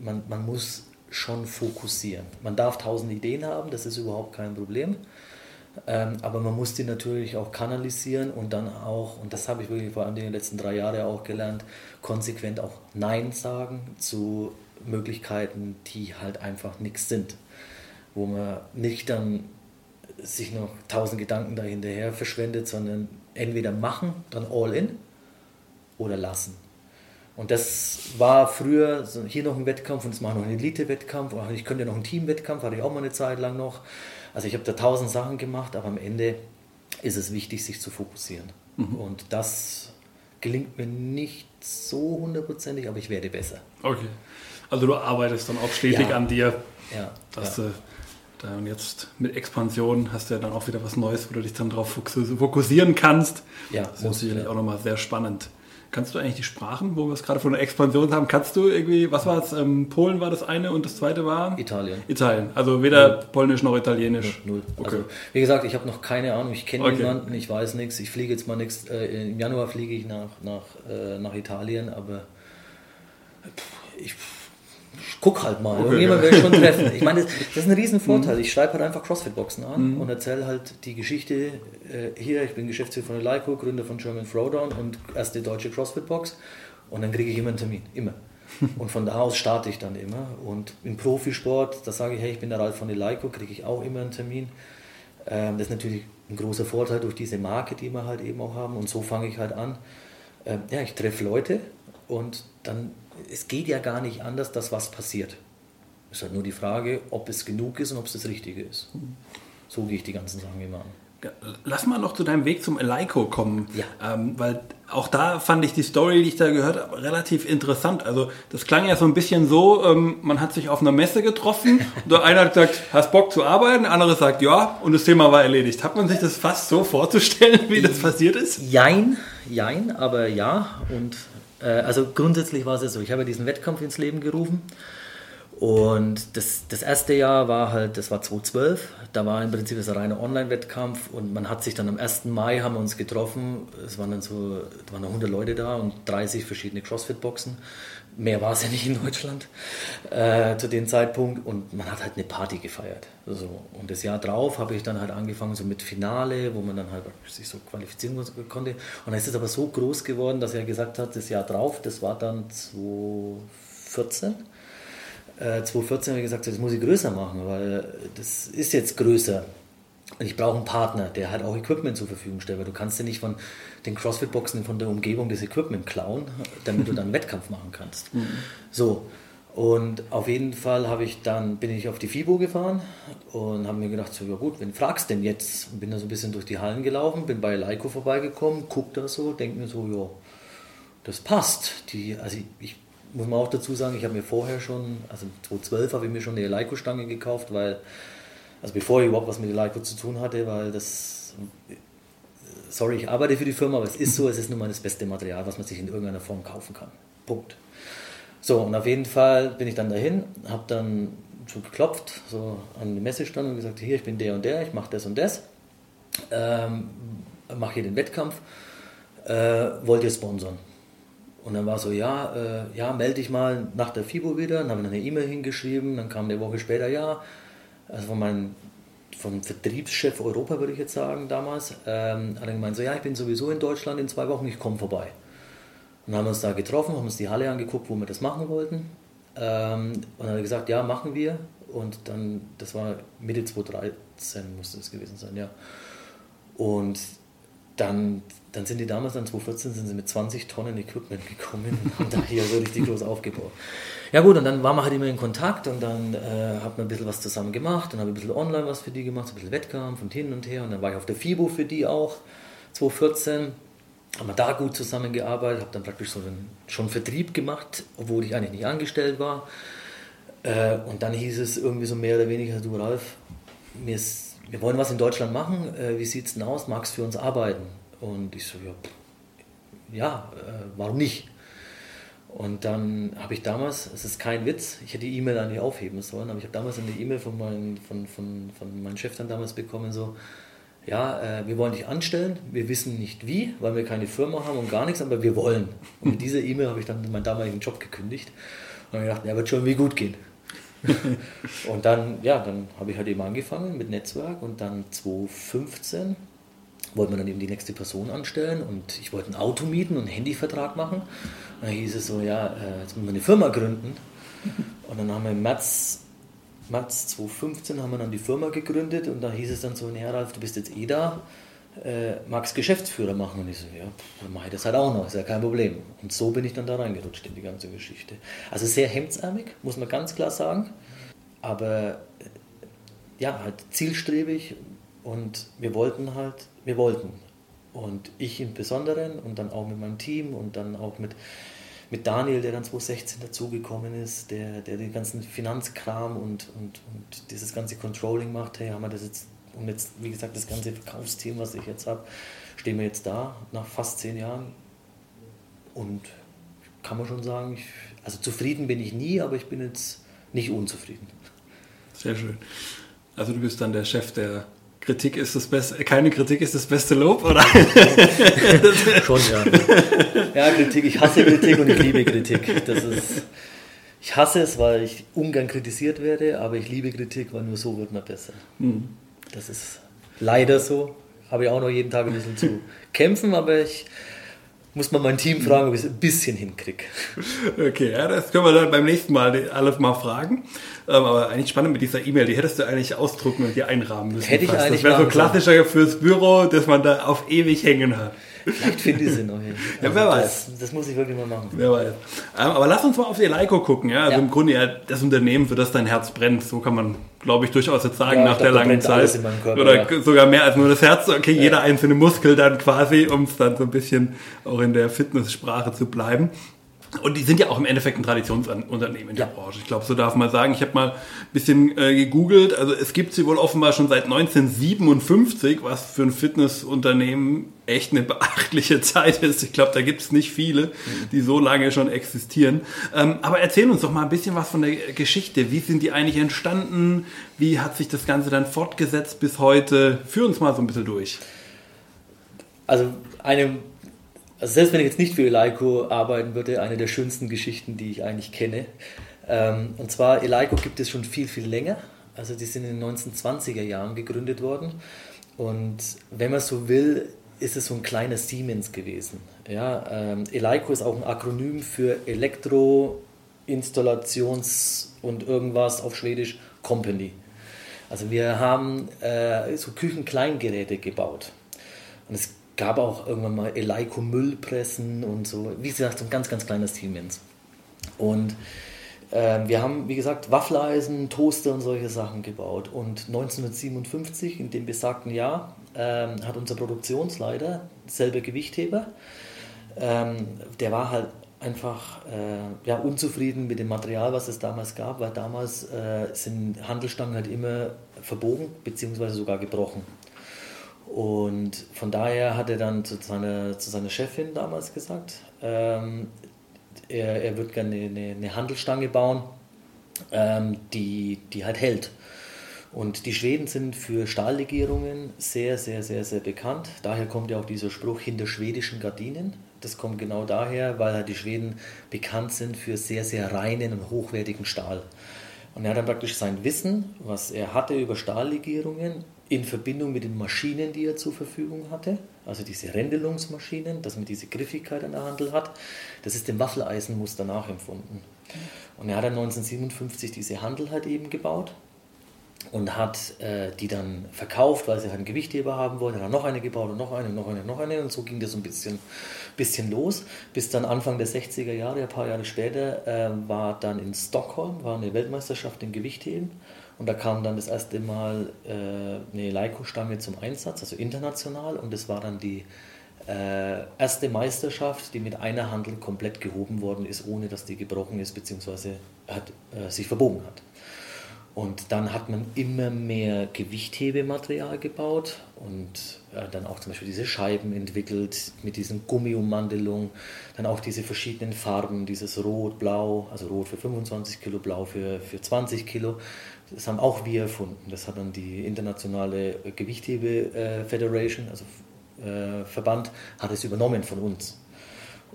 man, man muss schon fokussieren. Man darf tausend Ideen haben, das ist überhaupt kein Problem. Ähm, aber man muss die natürlich auch kanalisieren und dann auch, und das habe ich wirklich vor allem in den letzten drei Jahren auch gelernt, konsequent auch Nein sagen zu Möglichkeiten, die halt einfach nichts sind. Wo man nicht dann sich noch tausend Gedanken dahinterher verschwendet, sondern entweder machen, dann all in oder lassen. Und das war früher so hier noch ein Wettkampf und jetzt mache ich noch einen Elite-Wettkampf. Ich könnte noch einen Team-Wettkampf, hatte ich auch mal eine Zeit lang noch. Also ich habe da tausend Sachen gemacht, aber am Ende ist es wichtig, sich zu fokussieren. Mhm. Und das gelingt mir nicht so hundertprozentig, aber ich werde besser. Okay. Also du arbeitest dann auch stetig ja. an dir. Ja. Dass ja. da und jetzt mit Expansion hast du ja dann auch wieder was Neues, wo du dich dann darauf fokussieren kannst. Ja, das ist sicherlich auch nochmal sehr spannend. Kannst du eigentlich die Sprachen, wo wir es gerade von der Expansion haben, kannst du irgendwie, was war es, ähm, Polen war das eine und das zweite war? Italien. Italien, also weder null. Polnisch noch Italienisch. Null. null. Okay. Also, wie gesagt, ich habe noch keine Ahnung, ich kenne okay. niemanden, ich weiß nichts, ich fliege jetzt mal nichts, äh, im Januar fliege ich nach, nach, äh, nach Italien, aber pff, ich guck halt mal. Okay. Irgendjemand will ich schon treffen. Ich meine, das, das, ist ein Riesenvorteil. Mhm. Ich schreibe halt einfach CrossFit-Boxen an mhm. und erzähle halt die Geschichte äh, hier. Ich bin Geschäftsführer von Leico, Gründer von German Throwdown und erste deutsche CrossFit-Box. Und dann kriege ich immer einen Termin. Immer. Und von da aus starte ich dann immer. Und im Profisport, da sage ich, hey, ich bin der Ralf von Leico, kriege ich auch immer einen Termin. Ähm, das ist natürlich ein großer Vorteil durch diese Marke, die wir halt eben auch haben. Und so fange ich halt an. Ähm, ja, ich treffe Leute und dann es geht ja gar nicht anders, dass was passiert. Es ist halt nur die Frage, ob es genug ist und ob es das Richtige ist. So gehe ich die ganzen Sachen immer an. Lass mal noch zu deinem Weg zum Eleiko kommen, ja. ähm, weil auch da fand ich die Story, die ich da gehört habe, relativ interessant. Also das klang ja so ein bisschen so, ähm, man hat sich auf einer Messe getroffen, der eine hat gesagt, hast Bock zu arbeiten, der andere sagt ja und das Thema war erledigt. Hat man sich das fast so vorzustellen, wie das passiert ist? Jein, jein, aber ja und äh, also grundsätzlich war es ja so, ich habe diesen Wettkampf ins Leben gerufen und das, das erste Jahr war halt, das war 2012, da war im Prinzip das ein reiner Online-Wettkampf und man hat sich dann am 1. Mai haben wir uns getroffen, es waren dann so, da waren noch 100 Leute da und 30 verschiedene Crossfit-Boxen mehr war es ja nicht in Deutschland äh, zu dem Zeitpunkt und man hat halt eine Party gefeiert. So. Und das Jahr drauf habe ich dann halt angefangen so mit Finale, wo man dann halt sich so qualifizieren konnte. Und dann ist es aber so groß geworden, dass er gesagt hat, das Jahr drauf, das war dann 2014. Äh, 2014 habe ich gesagt, das muss ich größer machen, weil das ist jetzt größer. Ich brauche einen Partner, der halt auch Equipment zur Verfügung stellt, weil du kannst ja nicht von den CrossFit-Boxen von der Umgebung das Equipment klauen, damit du dann einen Wettkampf machen kannst. Mhm. So, und auf jeden Fall habe ich dann, bin ich auf die FIBO gefahren und habe mir gedacht, so, ja gut, wen fragst denn jetzt? Und bin da so ein bisschen durch die Hallen gelaufen, bin bei Leiko vorbeigekommen, guck da so, denke mir so, ja, das passt. Die, also ich, ich muss mal auch dazu sagen, ich habe mir vorher schon, also 2012 habe ich mir schon eine Leiko-Stange gekauft, weil, also bevor ich überhaupt was mit der Leiko zu tun hatte, weil das sorry, ich arbeite für die Firma, aber es ist so, es ist nun mal das beste Material, was man sich in irgendeiner Form kaufen kann. Punkt. So, und auf jeden Fall bin ich dann dahin, habe dann so geklopft, so an die Messestand und gesagt, hier, ich bin der und der, ich mache das und das, ähm, mache hier den Wettkampf, äh, wollt ihr sponsern? Und dann war so, ja, äh, ja, melde dich mal nach der FIBO wieder, dann habe ich eine E-Mail hingeschrieben, dann kam eine Woche später, ja, also von meinem vom Vertriebschef Europa, würde ich jetzt sagen, damals, ähm, hat er gemeint, so ja, ich bin sowieso in Deutschland in zwei Wochen, ich komme vorbei. Und haben uns da getroffen, haben uns die Halle angeguckt, wo wir das machen wollten. Ähm, und dann hat er gesagt, ja, machen wir. Und dann, das war Mitte 2013 musste es gewesen sein, ja. Und dann, dann sind die damals, dann 2014, sind sie mit 20 Tonnen Equipment gekommen und haben da hier so richtig groß aufgebaut. Ja gut, und dann waren wir halt immer in Kontakt und dann äh, hat man ein bisschen was zusammen gemacht und habe ein bisschen online was für die gemacht, ein bisschen Wettkampf und hin und her und dann war ich auf der FIBO für die auch, 2014 haben wir da gut zusammengearbeitet, habe dann praktisch so einen, schon Vertrieb gemacht, obwohl ich eigentlich nicht angestellt war. Äh, und dann hieß es irgendwie so mehr oder weniger, du Ralf, wir, ist, wir wollen was in Deutschland machen, äh, wie sieht es denn aus, magst du für uns arbeiten? Und ich so, ja, pff, ja äh, warum nicht? Und dann habe ich damals, es ist kein Witz, ich hätte die E-Mail eigentlich aufheben sollen, aber ich habe damals eine E-Mail von, mein, von, von, von meinem Chef dann damals bekommen, so, ja, äh, wir wollen dich anstellen, wir wissen nicht wie, weil wir keine Firma haben und gar nichts, aber wir wollen. Und mit dieser E-Mail habe ich dann meinen damaligen Job gekündigt und gedacht, ja, wird schon wie gut gehen. und dann, ja, dann habe ich halt eben angefangen mit Netzwerk und dann 2015 wollten wir dann eben die nächste Person anstellen und ich wollte ein Auto mieten und einen Handyvertrag machen. Und dann hieß es so, ja, äh, jetzt müssen wir eine Firma gründen. Und dann haben wir im März, März 2015 haben wir dann die Firma gegründet und da hieß es dann so, naja Ralf, du bist jetzt eh da, äh, magst Geschäftsführer machen? Und ich so, ja, dann mache ich das halt auch noch, ist ja kein Problem. Und so bin ich dann da reingerutscht in die ganze Geschichte. Also sehr hemdsärmig, muss man ganz klar sagen, aber äh, ja, halt zielstrebig und wir wollten halt, wir wollten. Und ich im Besonderen und dann auch mit meinem Team und dann auch mit, mit Daniel, der dann 2016 dazugekommen ist, der, der den ganzen Finanzkram und, und, und dieses ganze Controlling macht, hey, haben wir das jetzt, und jetzt, wie gesagt, das ganze Verkaufsteam, was ich jetzt habe, stehen wir jetzt da nach fast zehn Jahren und kann man schon sagen, ich, also zufrieden bin ich nie, aber ich bin jetzt nicht unzufrieden. Sehr schön. Also du bist dann der Chef der Kritik ist das beste, keine Kritik ist das beste Lob, oder? Schon, ja. Ja, Kritik, ich hasse Kritik und ich liebe Kritik. Das ist, ich hasse es, weil ich ungern kritisiert werde, aber ich liebe Kritik, weil nur so wird man besser. Mhm. Das ist leider so. Habe ich auch noch jeden Tag ein bisschen zu kämpfen, aber ich muss man mein Team fragen, ob ich es ein bisschen hinkriege. Okay, ja, das können wir dann beim nächsten Mal alles mal fragen. Ähm, aber eigentlich spannend mit dieser E-Mail, die hättest du eigentlich ausdrucken und hier einrahmen müssen. Hätte ich fast. eigentlich Das wäre so klassischer fürs Büro, dass man da auf ewig hängen hat. Vielleicht finde ich sie noch hin. Ja, wer also weiß. Das, das, muss ich wirklich mal machen. Wer weiß. Ähm, aber lass uns mal auf die Eleiko gucken. Ja? Also ja. im Grunde ja das Unternehmen, für das dein Herz brennt. So kann man, glaube ich, durchaus jetzt sagen, ja, nach der langen Zeit. Körper, Oder ja. sogar mehr als nur das Herz. Okay, jeder einzelne Muskel dann quasi, um es dann so ein bisschen auch in der Fitnesssprache zu bleiben. Und die sind ja auch im Endeffekt ein Traditionsunternehmen in der ja. Branche. Ich glaube, so darf man sagen. Ich habe mal ein bisschen äh, gegoogelt. Also es gibt sie wohl offenbar schon seit 1957, was für ein Fitnessunternehmen echt eine beachtliche Zeit ist. Ich glaube, da gibt es nicht viele, die so lange schon existieren. Ähm, aber erzähl uns doch mal ein bisschen was von der Geschichte. Wie sind die eigentlich entstanden? Wie hat sich das Ganze dann fortgesetzt bis heute? Führ uns mal so ein bisschen durch. Also eine also selbst wenn ich jetzt nicht für Eleiko arbeiten würde, eine der schönsten Geschichten, die ich eigentlich kenne. Ähm, und zwar, Eleiko gibt es schon viel, viel länger. Also die sind in den 1920er Jahren gegründet worden. Und wenn man so will, ist es so ein kleiner Siemens gewesen. Ja, ähm, Eleiko ist auch ein Akronym für Elektro, Installations und irgendwas auf Schwedisch Company. Also wir haben äh, so Küchenkleingeräte gebaut. Und es gab auch irgendwann mal Eleiko Müllpressen und so. Wie gesagt, so ein ganz, ganz kleines Siemens. Und äh, wir haben, wie gesagt, Waffeleisen, Toaster und solche Sachen gebaut. Und 1957, in dem besagten Jahr, äh, hat unser Produktionsleiter, selber Gewichtheber, ähm, der war halt einfach äh, ja, unzufrieden mit dem Material, was es damals gab, weil damals äh, sind Handelstangen halt immer verbogen bzw. sogar gebrochen. Und von daher hat er dann zu seiner, zu seiner Chefin damals gesagt, ähm, er, er wird gerne eine, eine Handelsstange bauen, ähm, die, die halt hält. Und die Schweden sind für Stahllegierungen sehr, sehr, sehr, sehr bekannt. Daher kommt ja auch dieser Spruch hinter schwedischen Gardinen. Das kommt genau daher, weil halt die Schweden bekannt sind für sehr, sehr reinen und hochwertigen Stahl. Und er hat dann praktisch sein Wissen, was er hatte über Stahllegierungen, in Verbindung mit den Maschinen, die er zur Verfügung hatte, also diese Rändelungsmaschinen, dass man diese Griffigkeit an der Handel hat, das ist dem Waffeleisenmuster nachempfunden. Und er hat dann 1957 diese Handel halt eben gebaut und hat äh, die dann verkauft, weil sie halt einen Gewichtheber haben wollten. Er hat noch eine gebaut und noch eine, noch eine, noch eine und so ging das so ein bisschen, bisschen los, bis dann Anfang der 60er Jahre, ein paar Jahre später, äh, war dann in Stockholm, war eine Weltmeisterschaft im Gewichtheben und da kam dann das erste Mal äh, eine Leico-Stange zum Einsatz, also international. Und das war dann die äh, erste Meisterschaft, die mit einer Handel komplett gehoben worden ist, ohne dass die gebrochen ist bzw. Äh, sich verbogen hat. Und dann hat man immer mehr Gewichthebematerial gebaut und äh, dann auch zum Beispiel diese Scheiben entwickelt mit diesen Gummiummandelungen, dann auch diese verschiedenen Farben, dieses Rot, Blau, also Rot für 25 Kilo, Blau für, für 20 Kilo. Das haben auch wir erfunden. Das hat dann die internationale Gewichthebe äh, Federation, also äh, Verband, hat es übernommen von uns.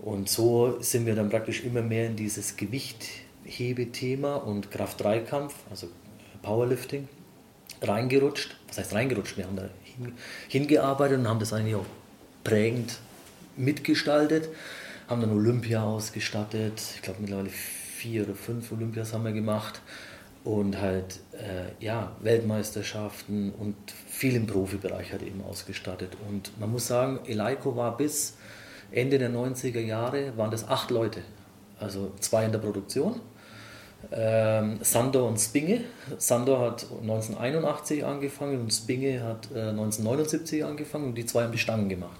Und so sind wir dann praktisch immer mehr in dieses Gewichthebethema und Kraft-3-Kampf, also Powerlifting, reingerutscht. Was heißt reingerutscht? Wir haben da hingearbeitet und haben das eigentlich auch prägend mitgestaltet. Haben dann Olympia ausgestattet. Ich glaube mittlerweile vier oder fünf Olympias haben wir gemacht. Und halt, äh, ja, Weltmeisterschaften und viel im Profibereich halt eben ausgestattet. Und man muss sagen, Eleiko war bis Ende der 90er Jahre, waren das acht Leute. Also zwei in der Produktion ähm, Sandor und Spinge. Sandor hat 1981 angefangen und Spinge hat äh, 1979 angefangen und die zwei haben die Stangen gemacht.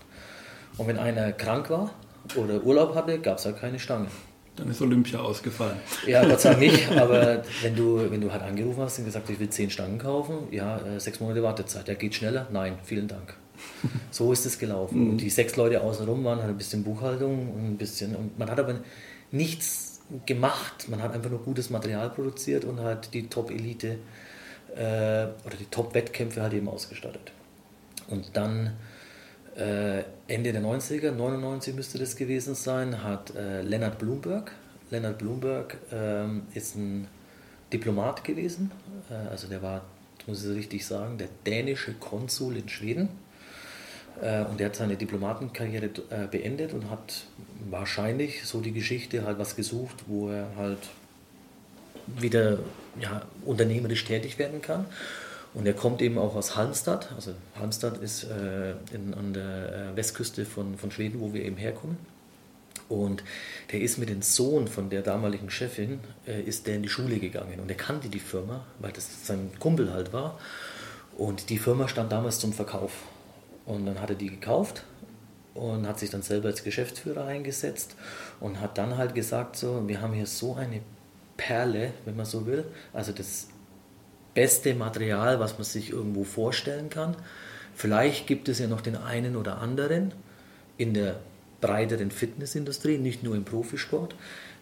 Und wenn einer krank war oder Urlaub hatte, gab es halt keine Stange. Dann ist Olympia ausgefallen. Ja, Gott sei Dank nicht, aber wenn du, wenn du halt angerufen hast und gesagt, ich will zehn Stangen kaufen, ja, äh, sechs Monate Wartezeit, der geht schneller? Nein, vielen Dank. So ist es gelaufen. Und die sechs Leute außenrum waren halt ein bisschen Buchhaltung und ein bisschen, und man hat aber nichts gemacht. Man hat einfach nur gutes Material produziert und hat die Top-Elite äh, oder die Top-Wettkämpfe halt eben ausgestattet. Und dann Ende der 90er, 99 müsste das gewesen sein, hat äh, Leonard Bloomberg, Leonard Bloomberg ähm, ist ein Diplomat gewesen, äh, also der war, muss ich richtig sagen, der dänische Konsul in Schweden. Äh, und er hat seine Diplomatenkarriere äh, beendet und hat wahrscheinlich so die Geschichte halt was gesucht, wo er halt wieder ja, unternehmerisch tätig werden kann. Und er kommt eben auch aus Halmstad. Also Halmstad ist äh, in, an der äh, Westküste von, von Schweden, wo wir eben herkommen. Und der ist mit dem Sohn von der damaligen Chefin, äh, ist der in die Schule gegangen. Und er kannte die Firma, weil das sein Kumpel halt war. Und die Firma stand damals zum Verkauf. Und dann hat er die gekauft und hat sich dann selber als Geschäftsführer eingesetzt und hat dann halt gesagt, so, wir haben hier so eine Perle, wenn man so will, also das beste Material, was man sich irgendwo vorstellen kann. Vielleicht gibt es ja noch den einen oder anderen in der breiteren Fitnessindustrie, nicht nur im Profisport,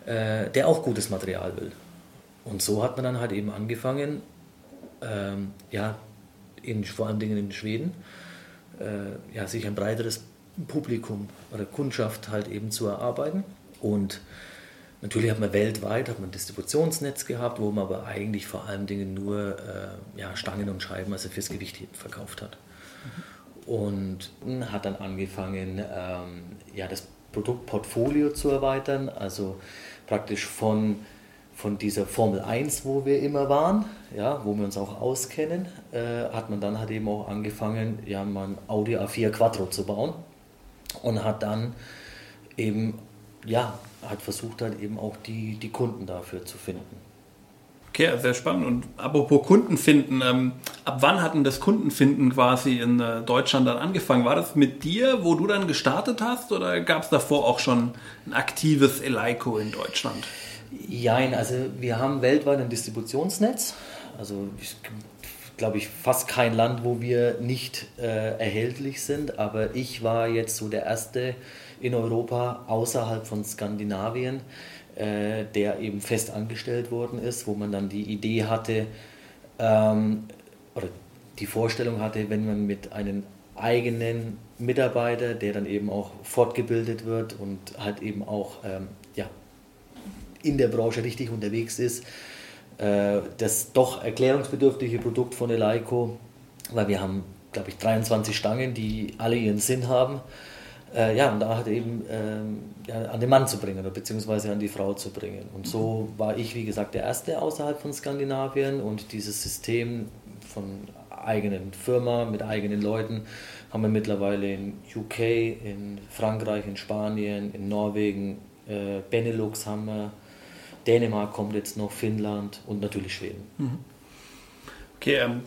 äh, der auch gutes Material will. Und so hat man dann halt eben angefangen, ähm, ja, in, vor allem Dingen in Schweden, äh, ja, sich ein breiteres Publikum oder Kundschaft halt eben zu erarbeiten. Und natürlich hat man weltweit hat man ein Distributionsnetz gehabt, wo man aber eigentlich vor allen Dingen nur äh, ja, Stangen und Scheiben, also fürs Gewicht verkauft hat. Und hat dann angefangen, ähm, ja, das Produktportfolio zu erweitern, also praktisch von von dieser Formel 1, wo wir immer waren, ja, wo wir uns auch auskennen, äh, hat man dann halt eben auch angefangen, ja, mal Audi A4 Quattro zu bauen und hat dann eben, ja, hat versucht halt eben auch die, die Kunden dafür zu finden. Okay, sehr spannend. Und apropos Kunden finden, ähm, ab wann hat denn das Kundenfinden quasi in äh, Deutschland dann angefangen? War das mit dir, wo du dann gestartet hast, oder gab es davor auch schon ein aktives Eleiko in Deutschland? Jein, also wir haben weltweit ein Distributionsnetz. Also glaube ich, fast kein Land, wo wir nicht äh, erhältlich sind. Aber ich war jetzt so der Erste in Europa außerhalb von Skandinavien, äh, der eben fest angestellt worden ist, wo man dann die Idee hatte ähm, oder die Vorstellung hatte, wenn man mit einem eigenen Mitarbeiter, der dann eben auch fortgebildet wird und halt eben auch ähm, ja, in der Branche richtig unterwegs ist. Äh, das doch erklärungsbedürftige Produkt von Eleiko, weil wir haben, glaube ich, 23 Stangen, die alle ihren Sinn haben. Äh, ja, und da hat eben ähm, ja, an den Mann zu bringen oder beziehungsweise an die Frau zu bringen. Und so war ich, wie gesagt, der Erste außerhalb von Skandinavien und dieses System von eigenen Firma mit eigenen Leuten haben wir mittlerweile in UK, in Frankreich, in Spanien, in Norwegen, äh, Benelux haben wir, Dänemark kommt jetzt noch, Finnland und natürlich Schweden. Mhm. Okay, ähm,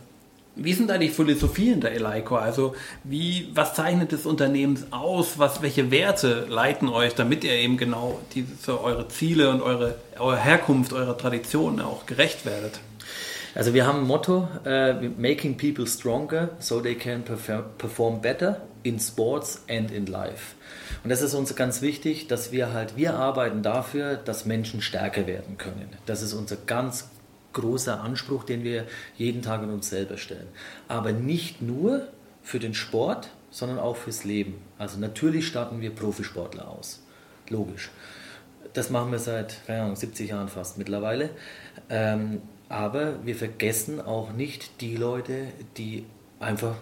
wie sind da die Philosophien der Eleiko? Also wie, was zeichnet das Unternehmen aus? Was, welche Werte leiten euch, damit ihr eben genau diese, eure Ziele und eure, eure Herkunft, eure Traditionen auch gerecht werdet? Also wir haben ein Motto, uh, Making People Stronger so they can perform better in Sports and in Life. Und das ist uns ganz wichtig, dass wir halt, wir arbeiten dafür, dass Menschen stärker werden können. Das ist unser ganz großer Anspruch, den wir jeden Tag an uns selber stellen. Aber nicht nur für den Sport, sondern auch fürs Leben. Also natürlich starten wir Profisportler aus. Logisch. Das machen wir seit, Ahnung, 70 Jahren fast mittlerweile. Ähm, aber wir vergessen auch nicht die Leute, die einfach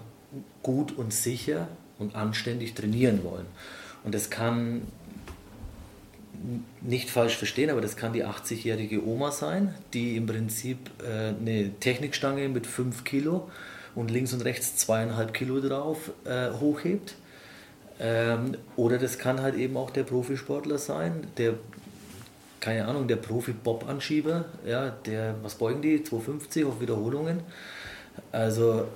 gut und sicher und anständig trainieren wollen. Und das kann nicht falsch verstehen, aber das kann die 80-jährige Oma sein, die im Prinzip äh, eine Technikstange mit 5 Kilo und links und rechts zweieinhalb Kilo drauf äh, hochhebt. Ähm, oder das kann halt eben auch der Profisportler sein, der, keine Ahnung, der Profi-Bob-Anschieber, ja, der, was beugen die, 250 auf Wiederholungen. Also,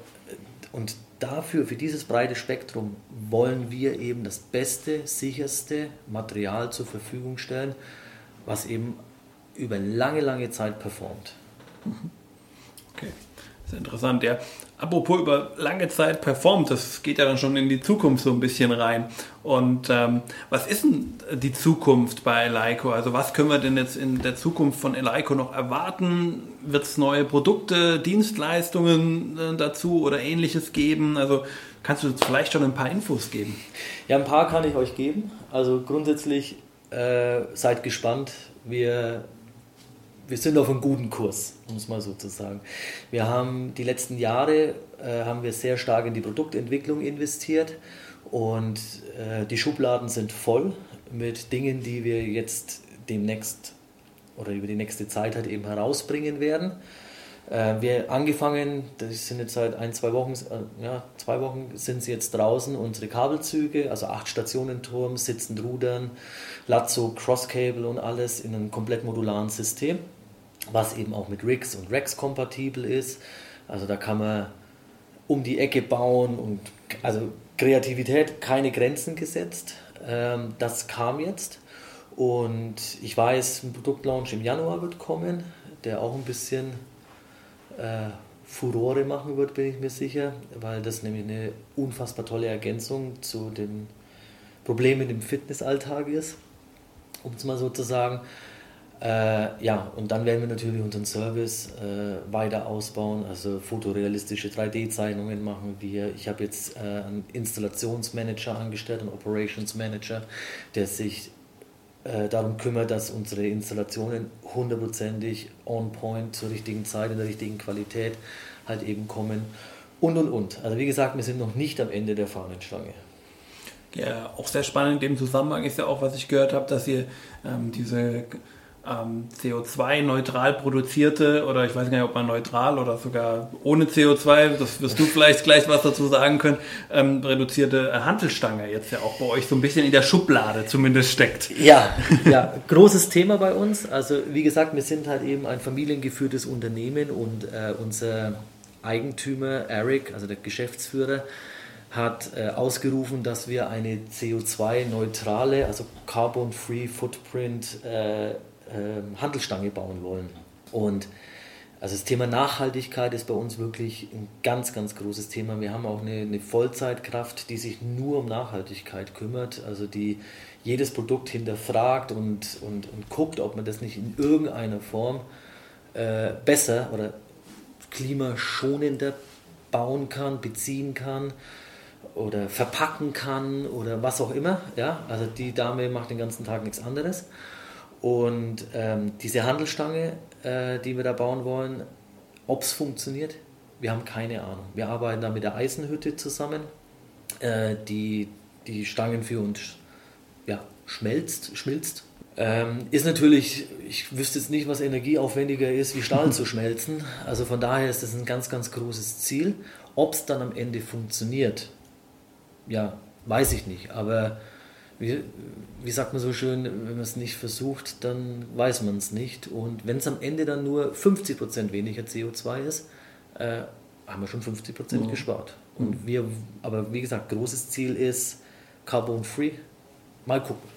und dafür, für dieses breite Spektrum, wollen wir eben das beste, sicherste Material zur Verfügung stellen, was eben über lange, lange Zeit performt. Okay, das ist interessant, ja apropos über lange Zeit performt, das geht ja dann schon in die Zukunft so ein bisschen rein. Und ähm, was ist denn die Zukunft bei Eleiko? Also was können wir denn jetzt in der Zukunft von Eleiko noch erwarten? Wird es neue Produkte, Dienstleistungen äh, dazu oder ähnliches geben? Also kannst du vielleicht schon ein paar Infos geben? Ja, ein paar kann ich euch geben. Also grundsätzlich äh, seid gespannt. Wir wir sind auf einem guten Kurs, um es mal so zu sagen. Wir haben die letzten Jahre äh, haben wir sehr stark in die Produktentwicklung investiert und äh, die Schubladen sind voll mit Dingen, die wir jetzt demnächst oder über die nächste Zeit halt eben herausbringen werden. Äh, wir angefangen, das sind jetzt seit ein, zwei Wochen, äh, ja, zwei Wochen sind sie jetzt draußen, unsere Kabelzüge, also acht Stationen Turm, sitzend Rudern, Lazzo, Crosscable und alles in einem komplett modularen System was eben auch mit Rigs und Rex kompatibel ist. Also da kann man um die Ecke bauen und also Kreativität keine Grenzen gesetzt. Ähm, das kam jetzt und ich weiß, ein Produktlaunch im Januar wird kommen, der auch ein bisschen äh, Furore machen wird, bin ich mir sicher, weil das nämlich eine unfassbar tolle Ergänzung zu den Problemen im Fitnessalltag ist, um es mal so zu sagen. Äh, ja, und dann werden wir natürlich unseren Service äh, weiter ausbauen, also fotorealistische 3D-Zeichnungen machen wir. Ich habe jetzt äh, einen Installationsmanager angestellt, einen Operations Manager, der sich äh, darum kümmert, dass unsere Installationen hundertprozentig on point zur richtigen Zeit, in der richtigen Qualität halt eben kommen. Und und und. Also wie gesagt, wir sind noch nicht am Ende der Fahnenstange. Ja, auch sehr spannend in dem Zusammenhang ist ja auch, was ich gehört habe, dass ihr ähm, diese ähm, CO2-neutral produzierte oder ich weiß gar nicht, ob man neutral oder sogar ohne CO2, das wirst du vielleicht gleich was dazu sagen können, ähm, reduzierte äh, Hantelstange jetzt ja auch bei euch so ein bisschen in der Schublade zumindest steckt. Ja, ja, großes Thema bei uns. Also wie gesagt, wir sind halt eben ein familiengeführtes Unternehmen und äh, unser Eigentümer Eric, also der Geschäftsführer, hat äh, ausgerufen, dass wir eine CO2-neutrale, also Carbon-Free Footprint äh, ähm, Handelstange bauen wollen. Und also das Thema Nachhaltigkeit ist bei uns wirklich ein ganz, ganz großes Thema. Wir haben auch eine, eine, Vollzeitkraft, die sich nur um Nachhaltigkeit kümmert, also die jedes Produkt hinterfragt und, und, und guckt, ob man das nicht in irgendeiner Form äh, besser oder klimaschonender bauen kann, beziehen kann oder verpacken kann oder was auch immer. Ja? Also die Dame macht den ganzen Tag nichts anderes. Und ähm, diese Handelstange, äh, die wir da bauen wollen, ob es funktioniert, wir haben keine Ahnung. Wir arbeiten da mit der Eisenhütte zusammen, äh, die die Stangen für uns ja, schmelzt, schmilzt. Ähm, ist natürlich, ich wüsste jetzt nicht, was energieaufwendiger ist, wie Stahl zu schmelzen. Also von daher ist das ein ganz, ganz großes Ziel. Ob es dann am Ende funktioniert, ja, weiß ich nicht. Aber wie, wie sagt man so schön, wenn man es nicht versucht, dann weiß man es nicht. Und wenn es am Ende dann nur 50% weniger CO2 ist, äh, haben wir schon 50% mhm. gespart. Und mhm. wir, aber wie gesagt, großes Ziel ist Carbon Free. Mal gucken.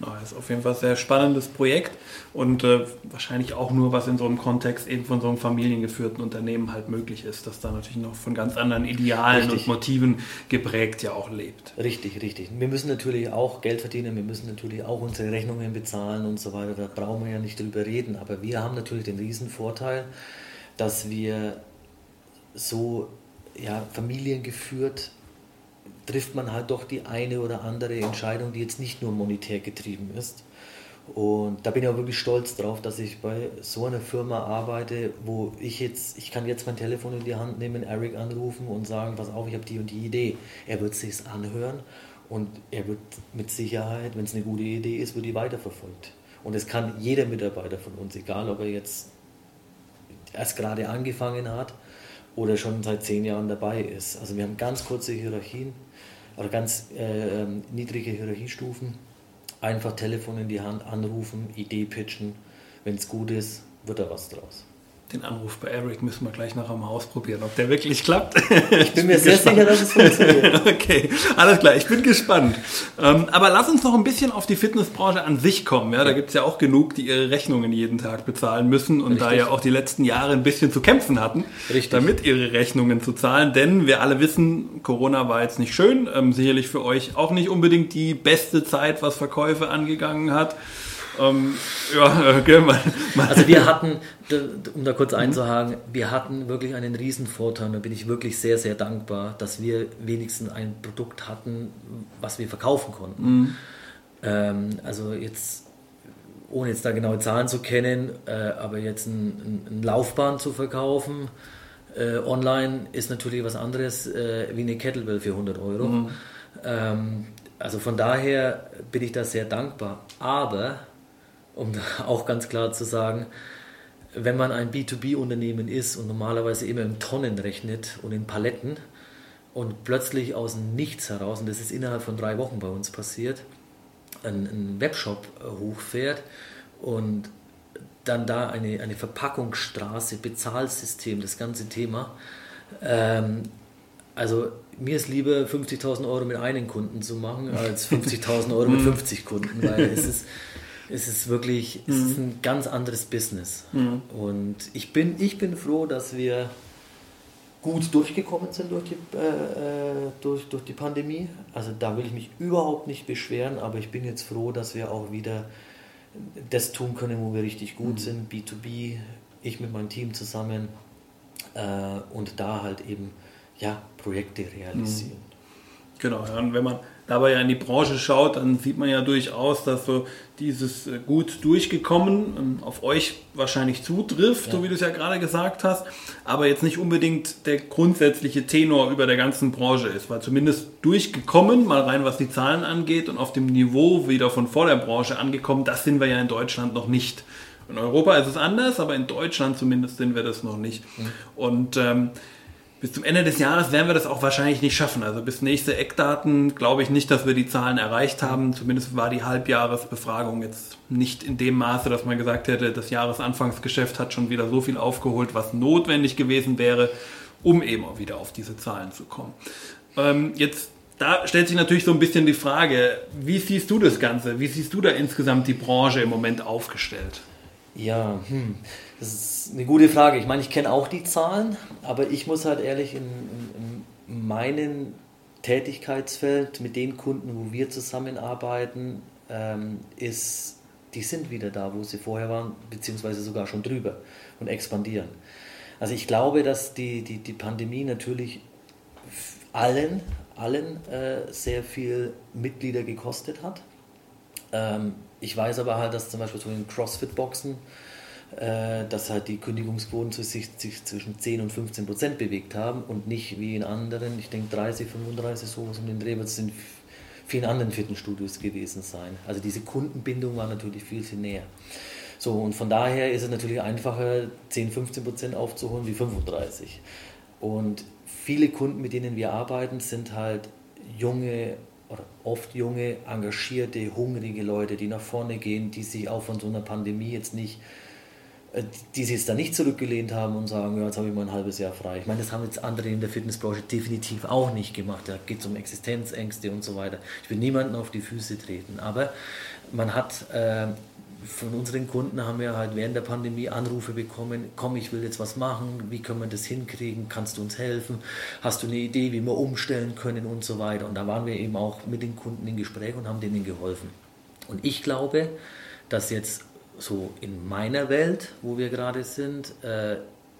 Das ist auf jeden Fall ein sehr spannendes Projekt und äh, wahrscheinlich auch nur, was in so einem Kontext eben von so einem familiengeführten Unternehmen halt möglich ist, das da natürlich noch von ganz anderen Idealen richtig. und Motiven geprägt ja auch lebt. Richtig, richtig. Wir müssen natürlich auch Geld verdienen, wir müssen natürlich auch unsere Rechnungen bezahlen und so weiter. Da brauchen wir ja nicht drüber reden. Aber wir haben natürlich den riesen Vorteil, dass wir so ja, familiengeführt trifft man halt doch die eine oder andere Entscheidung, die jetzt nicht nur monetär getrieben ist. Und da bin ich auch wirklich stolz drauf, dass ich bei so einer Firma arbeite, wo ich jetzt, ich kann jetzt mein Telefon in die Hand nehmen, Eric anrufen und sagen, pass auf, ich habe die und die Idee. Er wird sich anhören und er wird mit Sicherheit, wenn es eine gute Idee ist, wird die weiterverfolgt. Und es kann jeder Mitarbeiter von uns, egal ob er jetzt erst gerade angefangen hat oder schon seit zehn Jahren dabei ist. Also wir haben ganz kurze Hierarchien oder ganz äh, ähm, niedrige Hierarchiestufen. Einfach Telefon in die Hand, anrufen, Idee pitchen. Wenn es gut ist, wird da was draus den Anruf bei Eric müssen wir gleich nachher mal ausprobieren, ob der wirklich klappt. Ich bin mir sehr gespannt. sicher, dass es funktioniert. okay, alles klar, ich bin gespannt. Ähm, aber lass uns noch ein bisschen auf die Fitnessbranche an sich kommen. Ja, da gibt es ja auch genug, die ihre Rechnungen jeden Tag bezahlen müssen und Richtig. da ja auch die letzten Jahre ein bisschen zu kämpfen hatten, Richtig. damit ihre Rechnungen zu zahlen. Denn wir alle wissen, Corona war jetzt nicht schön, ähm, sicherlich für euch auch nicht unbedingt die beste Zeit, was Verkäufe angegangen hat. Ähm, ja, okay, mal, mal. Also wir hatten, um da kurz einzuhaken, wir hatten wirklich einen riesen Vorteil. Da bin ich wirklich sehr, sehr dankbar, dass wir wenigstens ein Produkt hatten, was wir verkaufen konnten. Mhm. Ähm, also jetzt, ohne jetzt da genaue Zahlen zu kennen, äh, aber jetzt ein, ein, Laufbahn zu verkaufen, äh, online ist natürlich was anderes äh, wie eine Kettlebell für 100 Euro. Mhm. Ähm, also von daher bin ich da sehr dankbar. Aber um auch ganz klar zu sagen, wenn man ein B2B-Unternehmen ist und normalerweise immer in Tonnen rechnet und in Paletten und plötzlich aus dem Nichts heraus, und das ist innerhalb von drei Wochen bei uns passiert, ein, ein Webshop hochfährt und dann da eine, eine Verpackungsstraße, Bezahlsystem, das ganze Thema. Ähm, also mir ist lieber 50.000 Euro mit einem Kunden zu machen, als 50.000 Euro mit 50 Kunden, weil es ist es ist wirklich mhm. es ist mhm. ein ganz anderes Business. Mhm. Und ich bin, ich bin froh, dass wir gut durchgekommen sind durch die, äh, äh, durch, durch die Pandemie. Also da will ich mich überhaupt nicht beschweren, aber ich bin jetzt froh, dass wir auch wieder das tun können, wo wir richtig gut mhm. sind, B2B, ich mit meinem Team zusammen äh, und da halt eben ja, Projekte realisieren. Mhm. Genau, und wenn man dabei ja in die Branche schaut, dann sieht man ja durchaus, dass so dieses äh, gut durchgekommen ähm, auf euch wahrscheinlich zutrifft, ja. so wie du es ja gerade gesagt hast, aber jetzt nicht unbedingt der grundsätzliche Tenor über der ganzen Branche ist, weil zumindest durchgekommen, mal rein was die Zahlen angeht und auf dem Niveau wieder von vor der Branche angekommen, das sind wir ja in Deutschland noch nicht. In Europa ist es anders, aber in Deutschland zumindest sind wir das noch nicht. Mhm. Und ähm, bis zum Ende des Jahres werden wir das auch wahrscheinlich nicht schaffen. Also bis nächste Eckdaten glaube ich nicht, dass wir die Zahlen erreicht haben. Zumindest war die Halbjahresbefragung jetzt nicht in dem Maße, dass man gesagt hätte, das Jahresanfangsgeschäft hat schon wieder so viel aufgeholt, was notwendig gewesen wäre, um eben auch wieder auf diese Zahlen zu kommen. Ähm, jetzt da stellt sich natürlich so ein bisschen die Frage, wie siehst du das Ganze? Wie siehst du da insgesamt die Branche im Moment aufgestellt? Ja, hm. Das ist eine gute Frage. Ich meine, ich kenne auch die Zahlen, aber ich muss halt ehrlich in, in, in meinem Tätigkeitsfeld mit den Kunden, wo wir zusammenarbeiten, ähm, ist, die sind wieder da, wo sie vorher waren, beziehungsweise sogar schon drüber und expandieren. Also ich glaube, dass die, die, die Pandemie natürlich allen, allen äh, sehr viel Mitglieder gekostet hat. Ähm, ich weiß aber halt, dass zum Beispiel so in CrossFit-Boxen, dass halt die Kündigungsquoten sich, sich, zwischen 10 und 15 Prozent bewegt haben und nicht wie in anderen, ich denke 30, 35, sowas um den Dreh, wird es in vielen anderen Fitnessstudios gewesen sein. Also diese Kundenbindung war natürlich viel, viel näher. So, und von daher ist es natürlich einfacher, 10, 15 Prozent aufzuholen wie 35. Und viele Kunden, mit denen wir arbeiten, sind halt junge oder oft junge, engagierte, hungrige Leute, die nach vorne gehen, die sich auch von so einer Pandemie jetzt nicht äh, die sich jetzt da nicht zurückgelehnt haben und sagen, ja, jetzt habe ich mal ein halbes Jahr frei. Ich meine, das haben jetzt andere in der Fitnessbranche definitiv auch nicht gemacht. Da geht es um Existenzängste und so weiter. Ich will niemanden auf die Füße treten, aber man hat äh, von unseren Kunden haben wir halt während der Pandemie Anrufe bekommen, komm, ich will jetzt was machen, wie können wir das hinkriegen, kannst du uns helfen, hast du eine Idee, wie wir umstellen können und so weiter. Und da waren wir eben auch mit den Kunden in Gespräch und haben denen geholfen. Und ich glaube, dass jetzt so in meiner Welt, wo wir gerade sind, äh,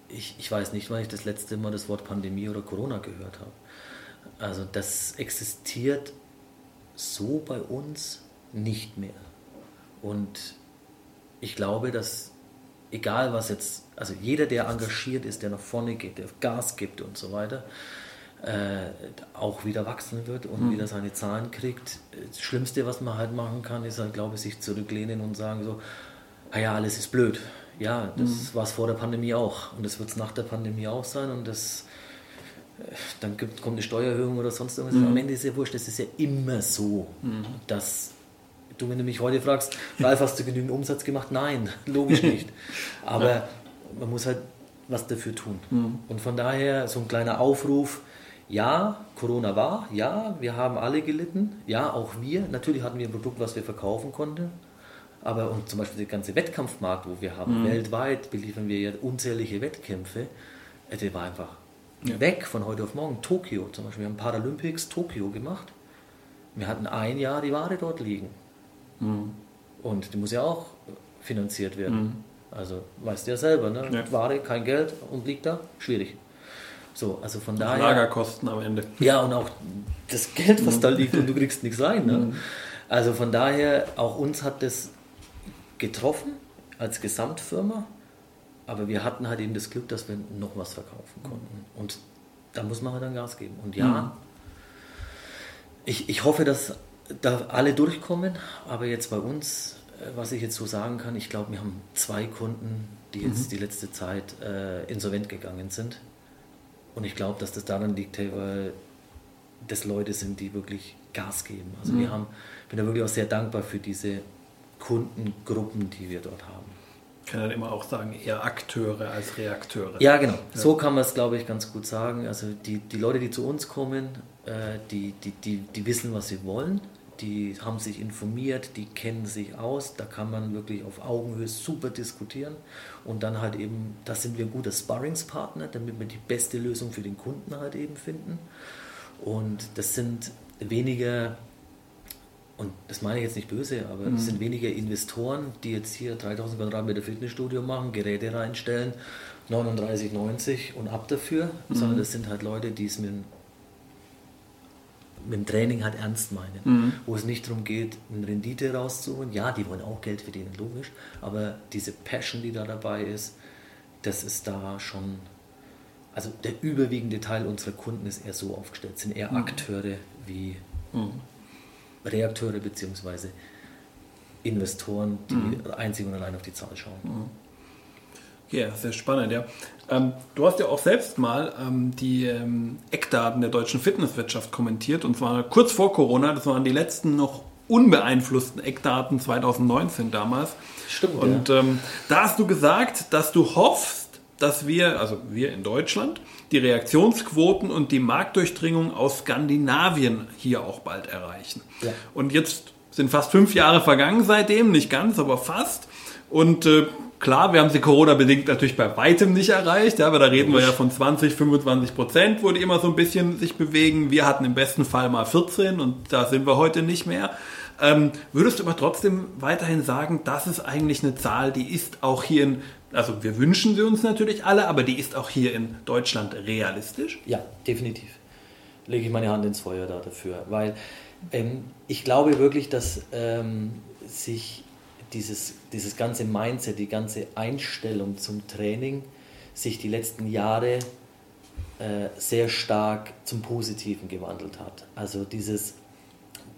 ich, ich weiß nicht, wann ich das letzte Mal das Wort Pandemie oder Corona gehört habe. Also das existiert so bei uns nicht mehr. Und ich glaube, dass egal was jetzt, also jeder, der engagiert ist, der nach vorne geht, der Gas gibt und so weiter, äh, auch wieder wachsen wird und mhm. wieder seine Zahlen kriegt. Das Schlimmste, was man halt machen kann, ist halt, glaube ich, sich zurücklehnen und sagen so, ah ja, alles ist blöd. Ja, das mhm. war es vor der Pandemie auch und das wird es nach der Pandemie auch sein und das äh, dann gibt, kommt eine Steuererhöhung oder sonst irgendwas. Mhm. Am Ende ist ja wurscht, das ist ja immer so, mhm. dass du, wenn du mich heute fragst, Ralf, hast du genügend Umsatz gemacht? Nein, logisch nicht. Aber ja. man muss halt was dafür tun. Mhm. Und von daher so ein kleiner Aufruf, ja, Corona war, ja, wir haben alle gelitten, ja, auch wir. Natürlich hatten wir ein Produkt, was wir verkaufen konnten, aber und zum Beispiel der ganze Wettkampfmarkt, wo wir haben, mhm. weltweit beliefern wir ja unzählige Wettkämpfe, äh, der war einfach ja. weg von heute auf morgen. Tokio zum Beispiel, wir haben Paralympics Tokio gemacht. Wir hatten ein Jahr die Ware dort liegen. Mhm. Und die muss ja auch finanziert werden. Mhm. Also weißt du ja selber, ne? Ja. Ware, kein Geld und liegt da, schwierig. So, also von daher. Lagerkosten am Ende. Ja, und auch das Geld, was da liegt und du kriegst nichts rein. Ne? Mhm. Also von daher, auch uns hat das getroffen als Gesamtfirma, aber wir hatten halt eben das Glück, dass wir noch was verkaufen konnten. Und da muss man halt dann Gas geben. Und ja, mhm. ich, ich hoffe, dass da alle durchkommen, aber jetzt bei uns, äh, was ich jetzt so sagen kann, ich glaube, wir haben zwei Kunden, die jetzt mhm. die letzte Zeit äh, insolvent gegangen sind. Und ich glaube, dass das daran liegt, hey, weil das Leute sind, die wirklich Gas geben. Also mhm. wir haben, bin da wirklich auch sehr dankbar für diese Kundengruppen, die wir dort haben. Ich kann dann immer auch sagen, eher Akteure als Reakteure. Ja, genau. Ja. So kann man es, glaube ich, ganz gut sagen. Also die, die Leute, die zu uns kommen, äh, die, die, die, die wissen, was sie wollen. Die haben sich informiert, die kennen sich aus. Da kann man wirklich auf Augenhöhe super diskutieren. Und dann halt eben, da sind wir ein guter Sparringspartner, damit wir die beste Lösung für den Kunden halt eben finden. Und das sind weniger und das meine ich jetzt nicht böse, aber mhm. es sind weniger Investoren, die jetzt hier 3000 Quadratmeter Fitnessstudio machen, Geräte reinstellen, 39,90 und ab dafür, mhm. sondern das sind halt Leute, die es mit, mit dem Training halt ernst meinen. Mhm. Wo es nicht darum geht, eine Rendite rauszuholen. Ja, die wollen auch Geld verdienen, logisch, aber diese Passion, die da dabei ist, das ist da schon. Also der überwiegende Teil unserer Kunden ist eher so aufgestellt, sind eher mhm. Akteure wie mhm. Reakteure bzw. Investoren, die mhm. einzig und allein auf die Zahl schauen. Mhm. Ja, sehr spannend, ja. Ähm, du hast ja auch selbst mal ähm, die ähm, Eckdaten der deutschen Fitnesswirtschaft kommentiert und zwar kurz vor Corona, das waren die letzten noch unbeeinflussten Eckdaten 2019 damals. Stimmt. Und ja. Ähm, da hast du gesagt, dass du hoffst, dass wir, also wir in Deutschland, die Reaktionsquoten und die Marktdurchdringung aus Skandinavien hier auch bald erreichen. Ja. Und jetzt sind fast fünf Jahre vergangen seitdem, nicht ganz, aber fast. Und äh, klar, wir haben sie Corona-bedingt natürlich bei weitem nicht erreicht, ja, aber da reden wir ja von 20, 25 Prozent, wo die immer so ein bisschen sich bewegen. Wir hatten im besten Fall mal 14 und da sind wir heute nicht mehr. Ähm, würdest du aber trotzdem weiterhin sagen, das ist eigentlich eine Zahl, die ist auch hier in also wir wünschen sie uns natürlich alle, aber die ist auch hier in Deutschland realistisch? Ja, definitiv. Lege ich meine Hand ins Feuer da dafür, weil ähm, ich glaube wirklich, dass ähm, sich dieses, dieses ganze Mindset, die ganze Einstellung zum Training sich die letzten Jahre äh, sehr stark zum Positiven gewandelt hat. Also dieses,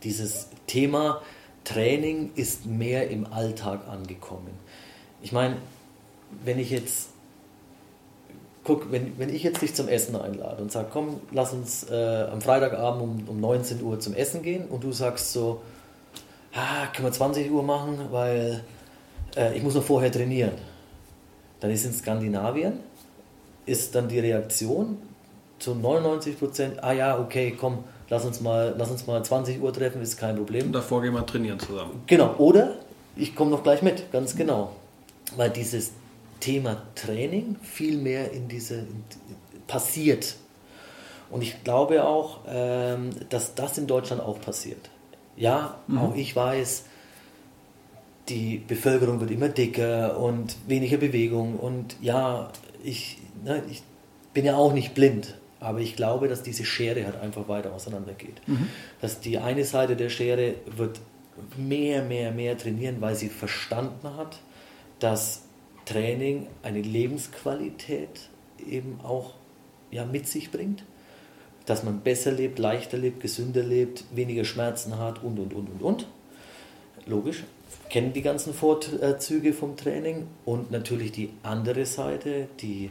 dieses Thema Training ist mehr im Alltag angekommen. Ich meine, wenn ich jetzt guck, wenn, wenn ich jetzt dich zum Essen einlade und sage, komm, lass uns äh, am Freitagabend um, um 19 Uhr zum Essen gehen und du sagst so, ah, können wir 20 Uhr machen, weil äh, ich muss noch vorher trainieren. Dann ist in Skandinavien, ist dann die Reaktion zu 99 Prozent, ah ja, okay, komm, lass uns mal, lass uns mal 20 Uhr treffen, ist kein Problem. Und davor gehen wir trainieren zusammen. Genau, oder ich komme noch gleich mit, ganz genau. Weil dieses Thema Training viel mehr in diese in, passiert. Und ich glaube auch, ähm, dass das in Deutschland auch passiert. Ja, mhm. auch ich weiß, die Bevölkerung wird immer dicker und weniger Bewegung. Und ja, ich, ne, ich bin ja auch nicht blind, aber ich glaube, dass diese Schere halt einfach weiter auseinandergeht. Mhm. Dass die eine Seite der Schere wird mehr, mehr, mehr trainieren, weil sie verstanden hat, dass Training eine Lebensqualität eben auch ja, mit sich bringt. Dass man besser lebt, leichter lebt, gesünder lebt, weniger Schmerzen hat und, und, und, und, und. Logisch kennen die ganzen Vorzüge vom Training und natürlich die andere Seite, die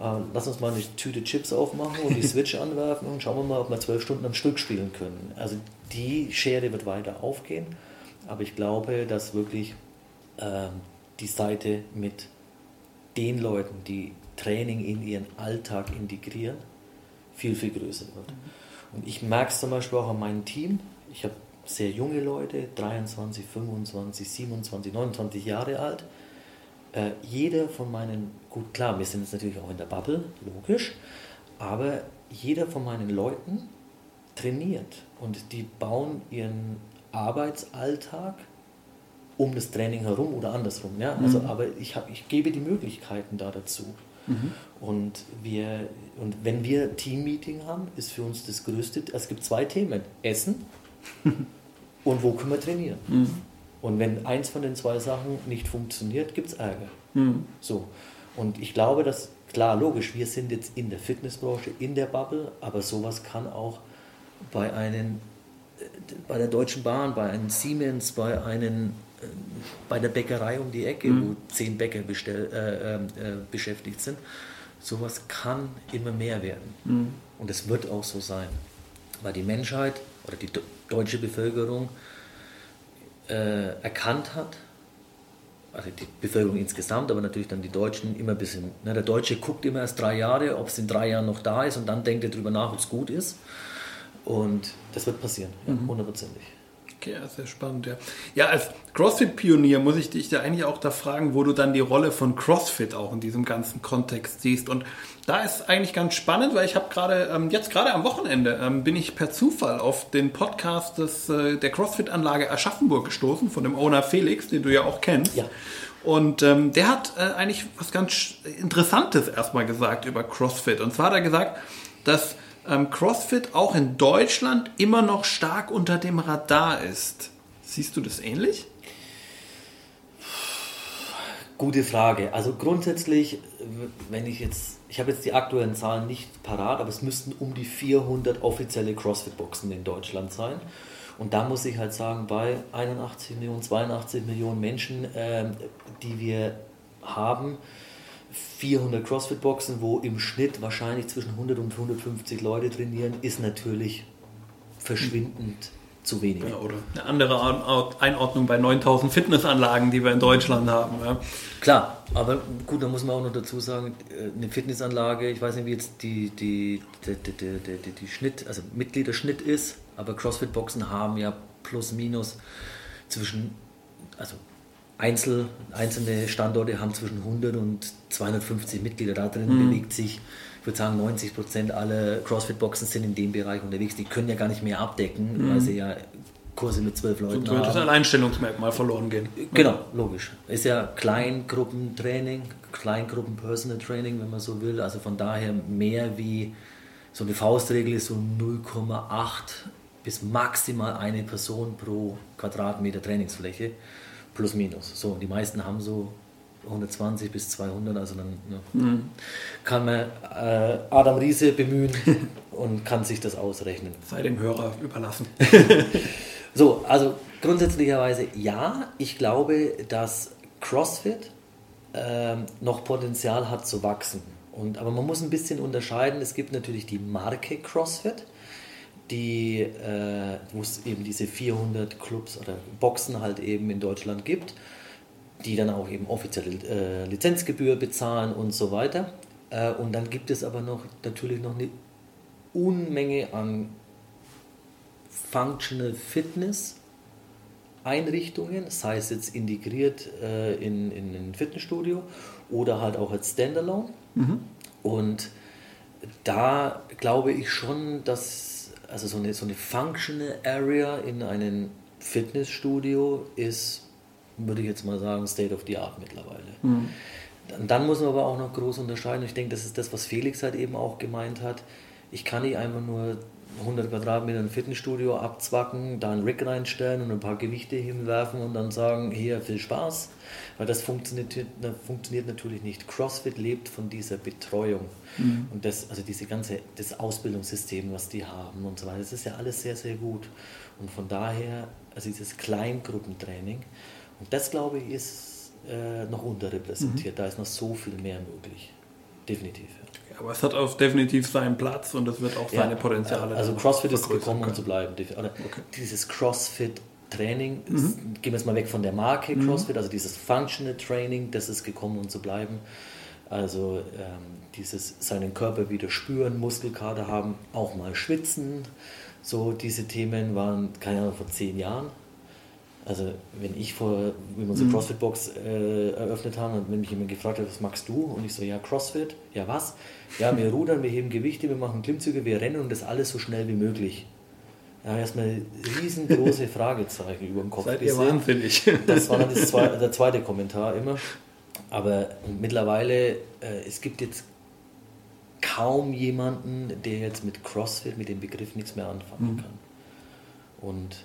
äh, lass uns mal eine Tüte Chips aufmachen und die Switch anwerfen und schauen wir mal, ob wir zwölf Stunden am Stück spielen können. Also die Schere wird weiter aufgehen, aber ich glaube, dass wirklich äh, die Seite mit den Leuten, die Training in ihren Alltag integrieren, viel, viel größer wird. Mhm. Und ich merke es zum Beispiel auch an meinem Team. Ich habe sehr junge Leute, 23, 25, 27, 29 Jahre alt. Äh, jeder von meinen, gut klar, wir sind jetzt natürlich auch in der Bubble, logisch, aber jeder von meinen Leuten trainiert und die bauen ihren Arbeitsalltag um das Training herum oder andersrum. Ja? Also, mhm. Aber ich, hab, ich gebe die Möglichkeiten da dazu. Mhm. Und, wir, und wenn wir Teammeeting haben, ist für uns das größte, es gibt zwei Themen, Essen und wo können wir trainieren. Mhm. Und wenn eins von den zwei Sachen nicht funktioniert, gibt es Ärger. Mhm. So. Und ich glaube, dass, klar, logisch, wir sind jetzt in der Fitnessbranche, in der Bubble, aber sowas kann auch bei einem, bei der Deutschen Bahn, bei einem Siemens, bei einem, äh, bei der Bäckerei um die Ecke, mhm. wo zehn Bäcker bestell, äh, äh, äh, beschäftigt sind, sowas kann immer mehr werden. Mhm. Und es wird auch so sein. Weil die Menschheit oder die deutsche Bevölkerung äh, erkannt hat, also die Bevölkerung insgesamt, aber natürlich dann die Deutschen immer ein bisschen. Ne, der Deutsche guckt immer erst drei Jahre, ob es in drei Jahren noch da ist und dann denkt er darüber nach, ob es gut ist. Und das wird passieren, mhm. hundertprozentig. Ja, Okay, sehr spannend, ja. Ja, als CrossFit-Pionier muss ich dich da eigentlich auch da fragen, wo du dann die Rolle von CrossFit auch in diesem ganzen Kontext siehst. Und da ist eigentlich ganz spannend, weil ich habe gerade, ähm, jetzt gerade am Wochenende, ähm, bin ich per Zufall auf den Podcast des, äh, der CrossFit-Anlage Aschaffenburg gestoßen, von dem Owner Felix, den du ja auch kennst. Ja. Und ähm, der hat äh, eigentlich was ganz Interessantes erstmal gesagt über CrossFit. Und zwar hat er gesagt, dass ähm, CrossFit auch in Deutschland immer noch stark unter dem Radar ist. Siehst du das ähnlich? Gute Frage. Also grundsätzlich, wenn ich jetzt, ich habe jetzt die aktuellen Zahlen nicht parat, aber es müssten um die 400 offizielle CrossFit-Boxen in Deutschland sein. Und da muss ich halt sagen, bei 81 Millionen, 82 Millionen Menschen, äh, die wir haben, 400 CrossFit-Boxen, wo im Schnitt wahrscheinlich zwischen 100 und 150 Leute trainieren, ist natürlich verschwindend zu wenig. Ja, oder eine andere Einordnung bei 9000 Fitnessanlagen, die wir in Deutschland haben. Ja. Klar, aber gut, da muss man auch noch dazu sagen, äh, eine Fitnessanlage, ich weiß nicht, wie jetzt die, die, die, die, die, die Schnitt, also Mitgliederschnitt ist, aber CrossFit-Boxen haben ja plus minus zwischen, also Einzel, einzelne Standorte haben zwischen 100 und 250 Mitglieder. Da drin mhm. bewegt sich, ich würde sagen, 90 Prozent aller CrossFit-Boxen sind in dem Bereich unterwegs. Die können ja gar nicht mehr abdecken, mhm. weil sie ja Kurse mit zwölf Leuten Sonst würde das Alleinstellungsmerkmal verloren gehen. Genau, logisch. Ist ja Kleingruppentraining, Kleingruppen-Personal Training, wenn man so will. Also von daher mehr wie so eine Faustregel ist so 0,8 bis maximal eine Person pro Quadratmeter Trainingsfläche plus minus. So, die meisten haben so 120 bis 200, also dann ja, mhm. kann man äh, Adam Riese bemühen und kann sich das ausrechnen. Sei dem Hörer überlassen. so, also grundsätzlicherweise ja, ich glaube, dass CrossFit äh, noch Potenzial hat zu wachsen. Und, aber man muss ein bisschen unterscheiden. Es gibt natürlich die Marke CrossFit die, äh, wo es eben diese 400 Clubs oder Boxen halt eben in Deutschland gibt. die dann auch eben offizielle äh, Lizenzgebühr bezahlen und so weiter. Äh, und dann gibt es aber noch natürlich noch eine Unmenge an Functional Fitness Einrichtungen, sei es jetzt integriert äh, in, in ein Fitnessstudio oder halt auch als Standalone. Mhm. Und da glaube ich schon, dass also so eine, so eine Functional Area in einem Fitnessstudio ist, würde ich jetzt mal sagen, State of the Art mittlerweile. Mhm. Dann, dann muss man aber auch noch groß unterscheiden. Ich denke, das ist das, was Felix halt eben auch gemeint hat. Ich kann nicht einfach nur 100 Quadratmeter ein Fitnessstudio abzwacken, da einen Rig reinstellen und ein paar Gewichte hinwerfen und dann sagen, hier viel Spaß, weil das funktioniert, funktioniert natürlich nicht. CrossFit lebt von dieser Betreuung mhm. und das, also diese ganze, das Ausbildungssystem, was die haben und so weiter, das ist ja alles sehr, sehr gut und von daher, also dieses Kleingruppentraining und das glaube ich ist äh, noch unterrepräsentiert, mhm. da ist noch so viel mehr möglich, definitiv. Ja. Aber es hat auch definitiv seinen Platz und es wird auch seine Potenziale. Also CrossFit ist gekommen, um zu bleiben. Okay. Dieses CrossFit Training, mhm. ist, gehen wir jetzt mal weg von der Marke mhm. CrossFit, also dieses Functional Training, das ist gekommen, um zu bleiben. Also ähm, dieses seinen Körper wieder spüren, Muskelkater haben, auch mal schwitzen. So diese Themen waren, keine Ahnung, vor zehn Jahren. Also wenn ich vor, wenn wir unsere mhm. CrossFit-Box äh, eröffnet haben und wenn mich jemand gefragt hat, was magst du? Und ich so, ja, CrossFit, ja was? Ja, wir rudern, wir heben Gewichte, wir machen Klimmzüge, wir rennen und das alles so schnell wie möglich. Ja, erstmal riesengroße Fragezeichen über dem Kopf. Seid ihr wahnsinnig. Das war dann das zweite, der zweite Kommentar immer. Aber mittlerweile, äh, es gibt jetzt kaum jemanden, der jetzt mit CrossFit, mit dem Begriff nichts mehr anfangen mhm. kann. Und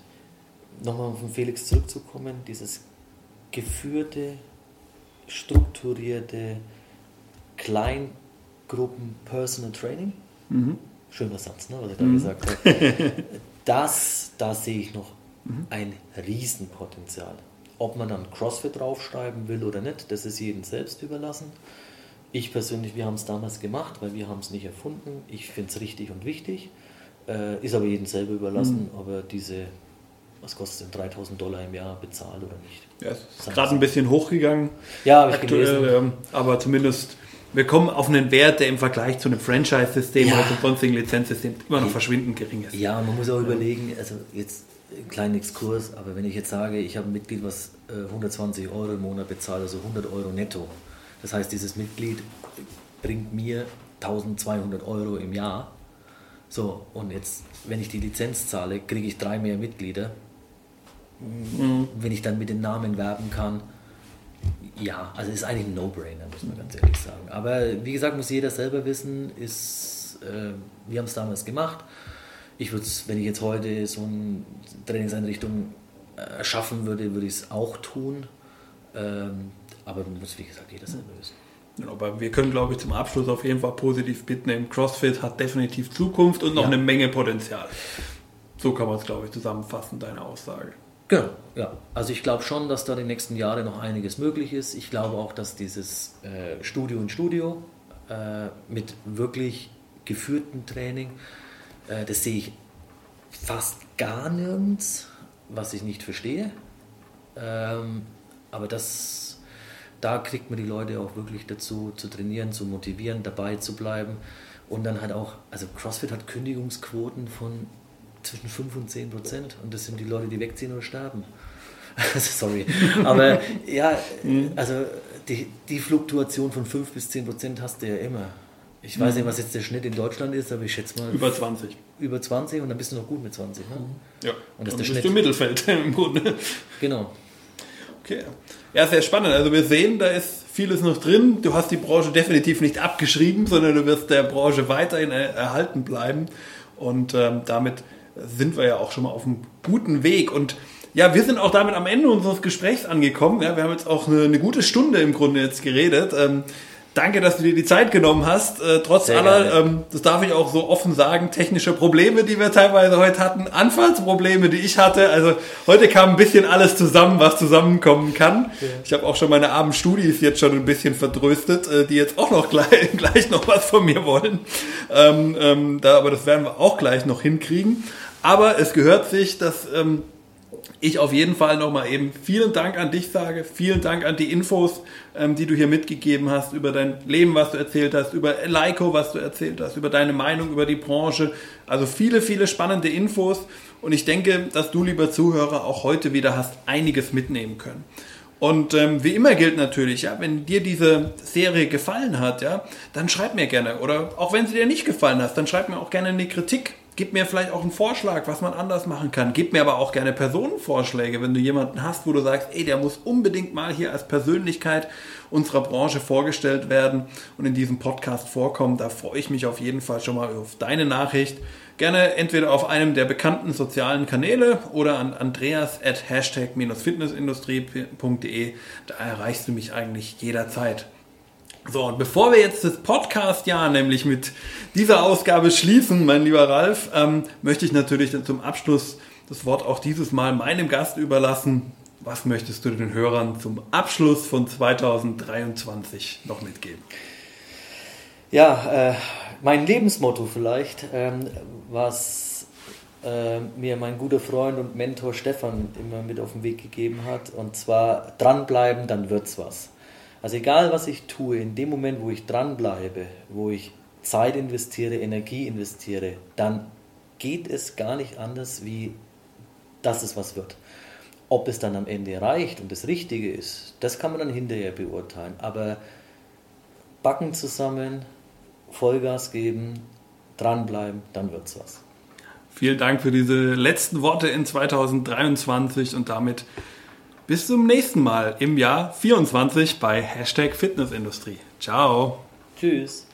nochmal von Felix zurückzukommen, dieses geführte, strukturierte Kleingruppen Personal Training. Mhm. Schöner Satz, ne, was ich da mhm. gesagt habe. Das, da sehe ich noch mhm. ein Riesenpotenzial. Ob man dann CrossFit draufschreiben will oder nicht, das ist jedem selbst überlassen. Ich persönlich, wir haben es damals gemacht, weil wir haben es nicht erfunden. Ich finde es richtig und wichtig. Äh, ist aber jedem selber überlassen, mhm. ob er diese was kostet denn 3000 Dollar im Jahr bezahlt oder nicht. Ja, es ist gerade ein bisschen hochgegangen. Ja, habe ich aktuell, gelesen. Ähm, aber zumindest, wir kommen auf einen Wert, der im Vergleich zu einem Franchise-System ja. oder zum sonstigen Lizenzsystem immer noch verschwindend gering ist. Ja, man muss auch überlegen, also jetzt ein kleiner Exkurs, aber wenn ich jetzt sage, ich habe ein Mitglied, was 120 äh, Euro im Monat bezahlt, also 100 Euro netto. Das heißt, dieses Mitglied bringt mir 1200 Euro im Jahr. So, und jetzt, wenn ich die Lizenz zahle, kriege ich drei mehr Mitglieder mhm. wenn ich dann mit den Namen werben kann. Ja, also ist eigentlich ein No-Brainer, muss man ganz ehrlich sagen. Aber wie gesagt, muss jeder selber wissen, ist, äh, wir haben es damals gemacht. Ich würde es, wenn ich jetzt heute so eine Trainingseinrichtung äh, erschaffen würde, würde ich es auch tun. Ähm, aber muss, wie gesagt, jeder selber wissen. aber wir können, glaube ich, zum Abschluss auf jeden Fall positiv mitnehmen. CrossFit hat definitiv Zukunft und noch ja. eine Menge Potenzial. So kann man es, glaube ich, zusammenfassen, deine Aussage. Genau, ja. Also ich glaube schon, dass da die nächsten Jahre noch einiges möglich ist. Ich glaube auch, dass dieses äh, Studio in Studio äh, mit wirklich geführtem Training, äh, das sehe ich fast gar nirgends, was ich nicht verstehe. Ähm, aber das, da kriegt man die Leute auch wirklich dazu, zu trainieren, zu motivieren, dabei zu bleiben. Und dann halt auch, also CrossFit hat Kündigungsquoten von zwischen 5 und 10 Prozent. Und das sind die Leute, die wegziehen oder sterben. Sorry. Aber ja, mhm. also die, die Fluktuation von 5 bis 10 Prozent hast du ja immer. Ich weiß nicht, mhm. was jetzt der Schnitt in Deutschland ist, aber ich schätze mal. Über 20. Über 20 und dann bist du noch gut mit 20. Ne? Mhm. Ja. Und das ist der Schnitt. im Mittelfeld im Grunde. Genau. Okay. Ja, sehr spannend. Also wir sehen, da ist vieles noch drin. Du hast die Branche definitiv nicht abgeschrieben, sondern du wirst der Branche weiterhin erhalten bleiben. Und ähm, damit sind wir ja auch schon mal auf einem guten Weg. Und ja, wir sind auch damit am Ende unseres Gesprächs angekommen. Ja, wir haben jetzt auch eine, eine gute Stunde im Grunde jetzt geredet. Ähm, Danke, dass du dir die Zeit genommen hast. Äh, trotz Sehr aller, ähm, das darf ich auch so offen sagen, technische Probleme, die wir teilweise heute hatten, Anfallsprobleme, die ich hatte. Also heute kam ein bisschen alles zusammen, was zusammenkommen kann. Ja. Ich habe auch schon meine armen Studis jetzt schon ein bisschen verdröstet, äh, die jetzt auch noch gleich, gleich noch was von mir wollen. Ähm, ähm, da, aber das werden wir auch gleich noch hinkriegen. Aber es gehört sich, dass ähm, ich auf jeden Fall nochmal eben vielen Dank an dich sage, vielen Dank an die Infos, ähm, die du hier mitgegeben hast, über dein Leben, was du erzählt hast, über Leico, was du erzählt hast, über deine Meinung über die Branche. Also viele, viele spannende Infos und ich denke, dass du, lieber Zuhörer, auch heute wieder hast einiges mitnehmen können. Und ähm, wie immer gilt natürlich, ja, wenn dir diese Serie gefallen hat, ja, dann schreib mir gerne. Oder auch wenn sie dir nicht gefallen hat, dann schreib mir auch gerne eine Kritik Gib mir vielleicht auch einen Vorschlag, was man anders machen kann. Gib mir aber auch gerne Personenvorschläge, wenn du jemanden hast, wo du sagst, ey, der muss unbedingt mal hier als Persönlichkeit unserer Branche vorgestellt werden und in diesem Podcast vorkommen. Da freue ich mich auf jeden Fall schon mal auf deine Nachricht. Gerne entweder auf einem der bekannten sozialen Kanäle oder an andreas at hashtag-fitnessindustrie.de. Da erreichst du mich eigentlich jederzeit. So, und bevor wir jetzt das Podcast-Jahr nämlich mit dieser Ausgabe schließen, mein lieber Ralf, ähm, möchte ich natürlich zum Abschluss das Wort auch dieses Mal meinem Gast überlassen. Was möchtest du den Hörern zum Abschluss von 2023 noch mitgeben? Ja, äh, mein Lebensmotto vielleicht, ähm, was äh, mir mein guter Freund und Mentor Stefan immer mit auf den Weg gegeben hat, und zwar dranbleiben, dann wird's was. Also egal, was ich tue, in dem Moment, wo ich dranbleibe, wo ich Zeit investiere, Energie investiere, dann geht es gar nicht anders, wie dass es was wird. Ob es dann am Ende reicht und das Richtige ist, das kann man dann hinterher beurteilen. Aber Backen zusammen, Vollgas geben, dranbleiben, dann wird es was. Vielen Dank für diese letzten Worte in 2023 und damit bis zum nächsten Mal im Jahr 24 bei Hashtag Fitnessindustrie. Ciao. Tschüss.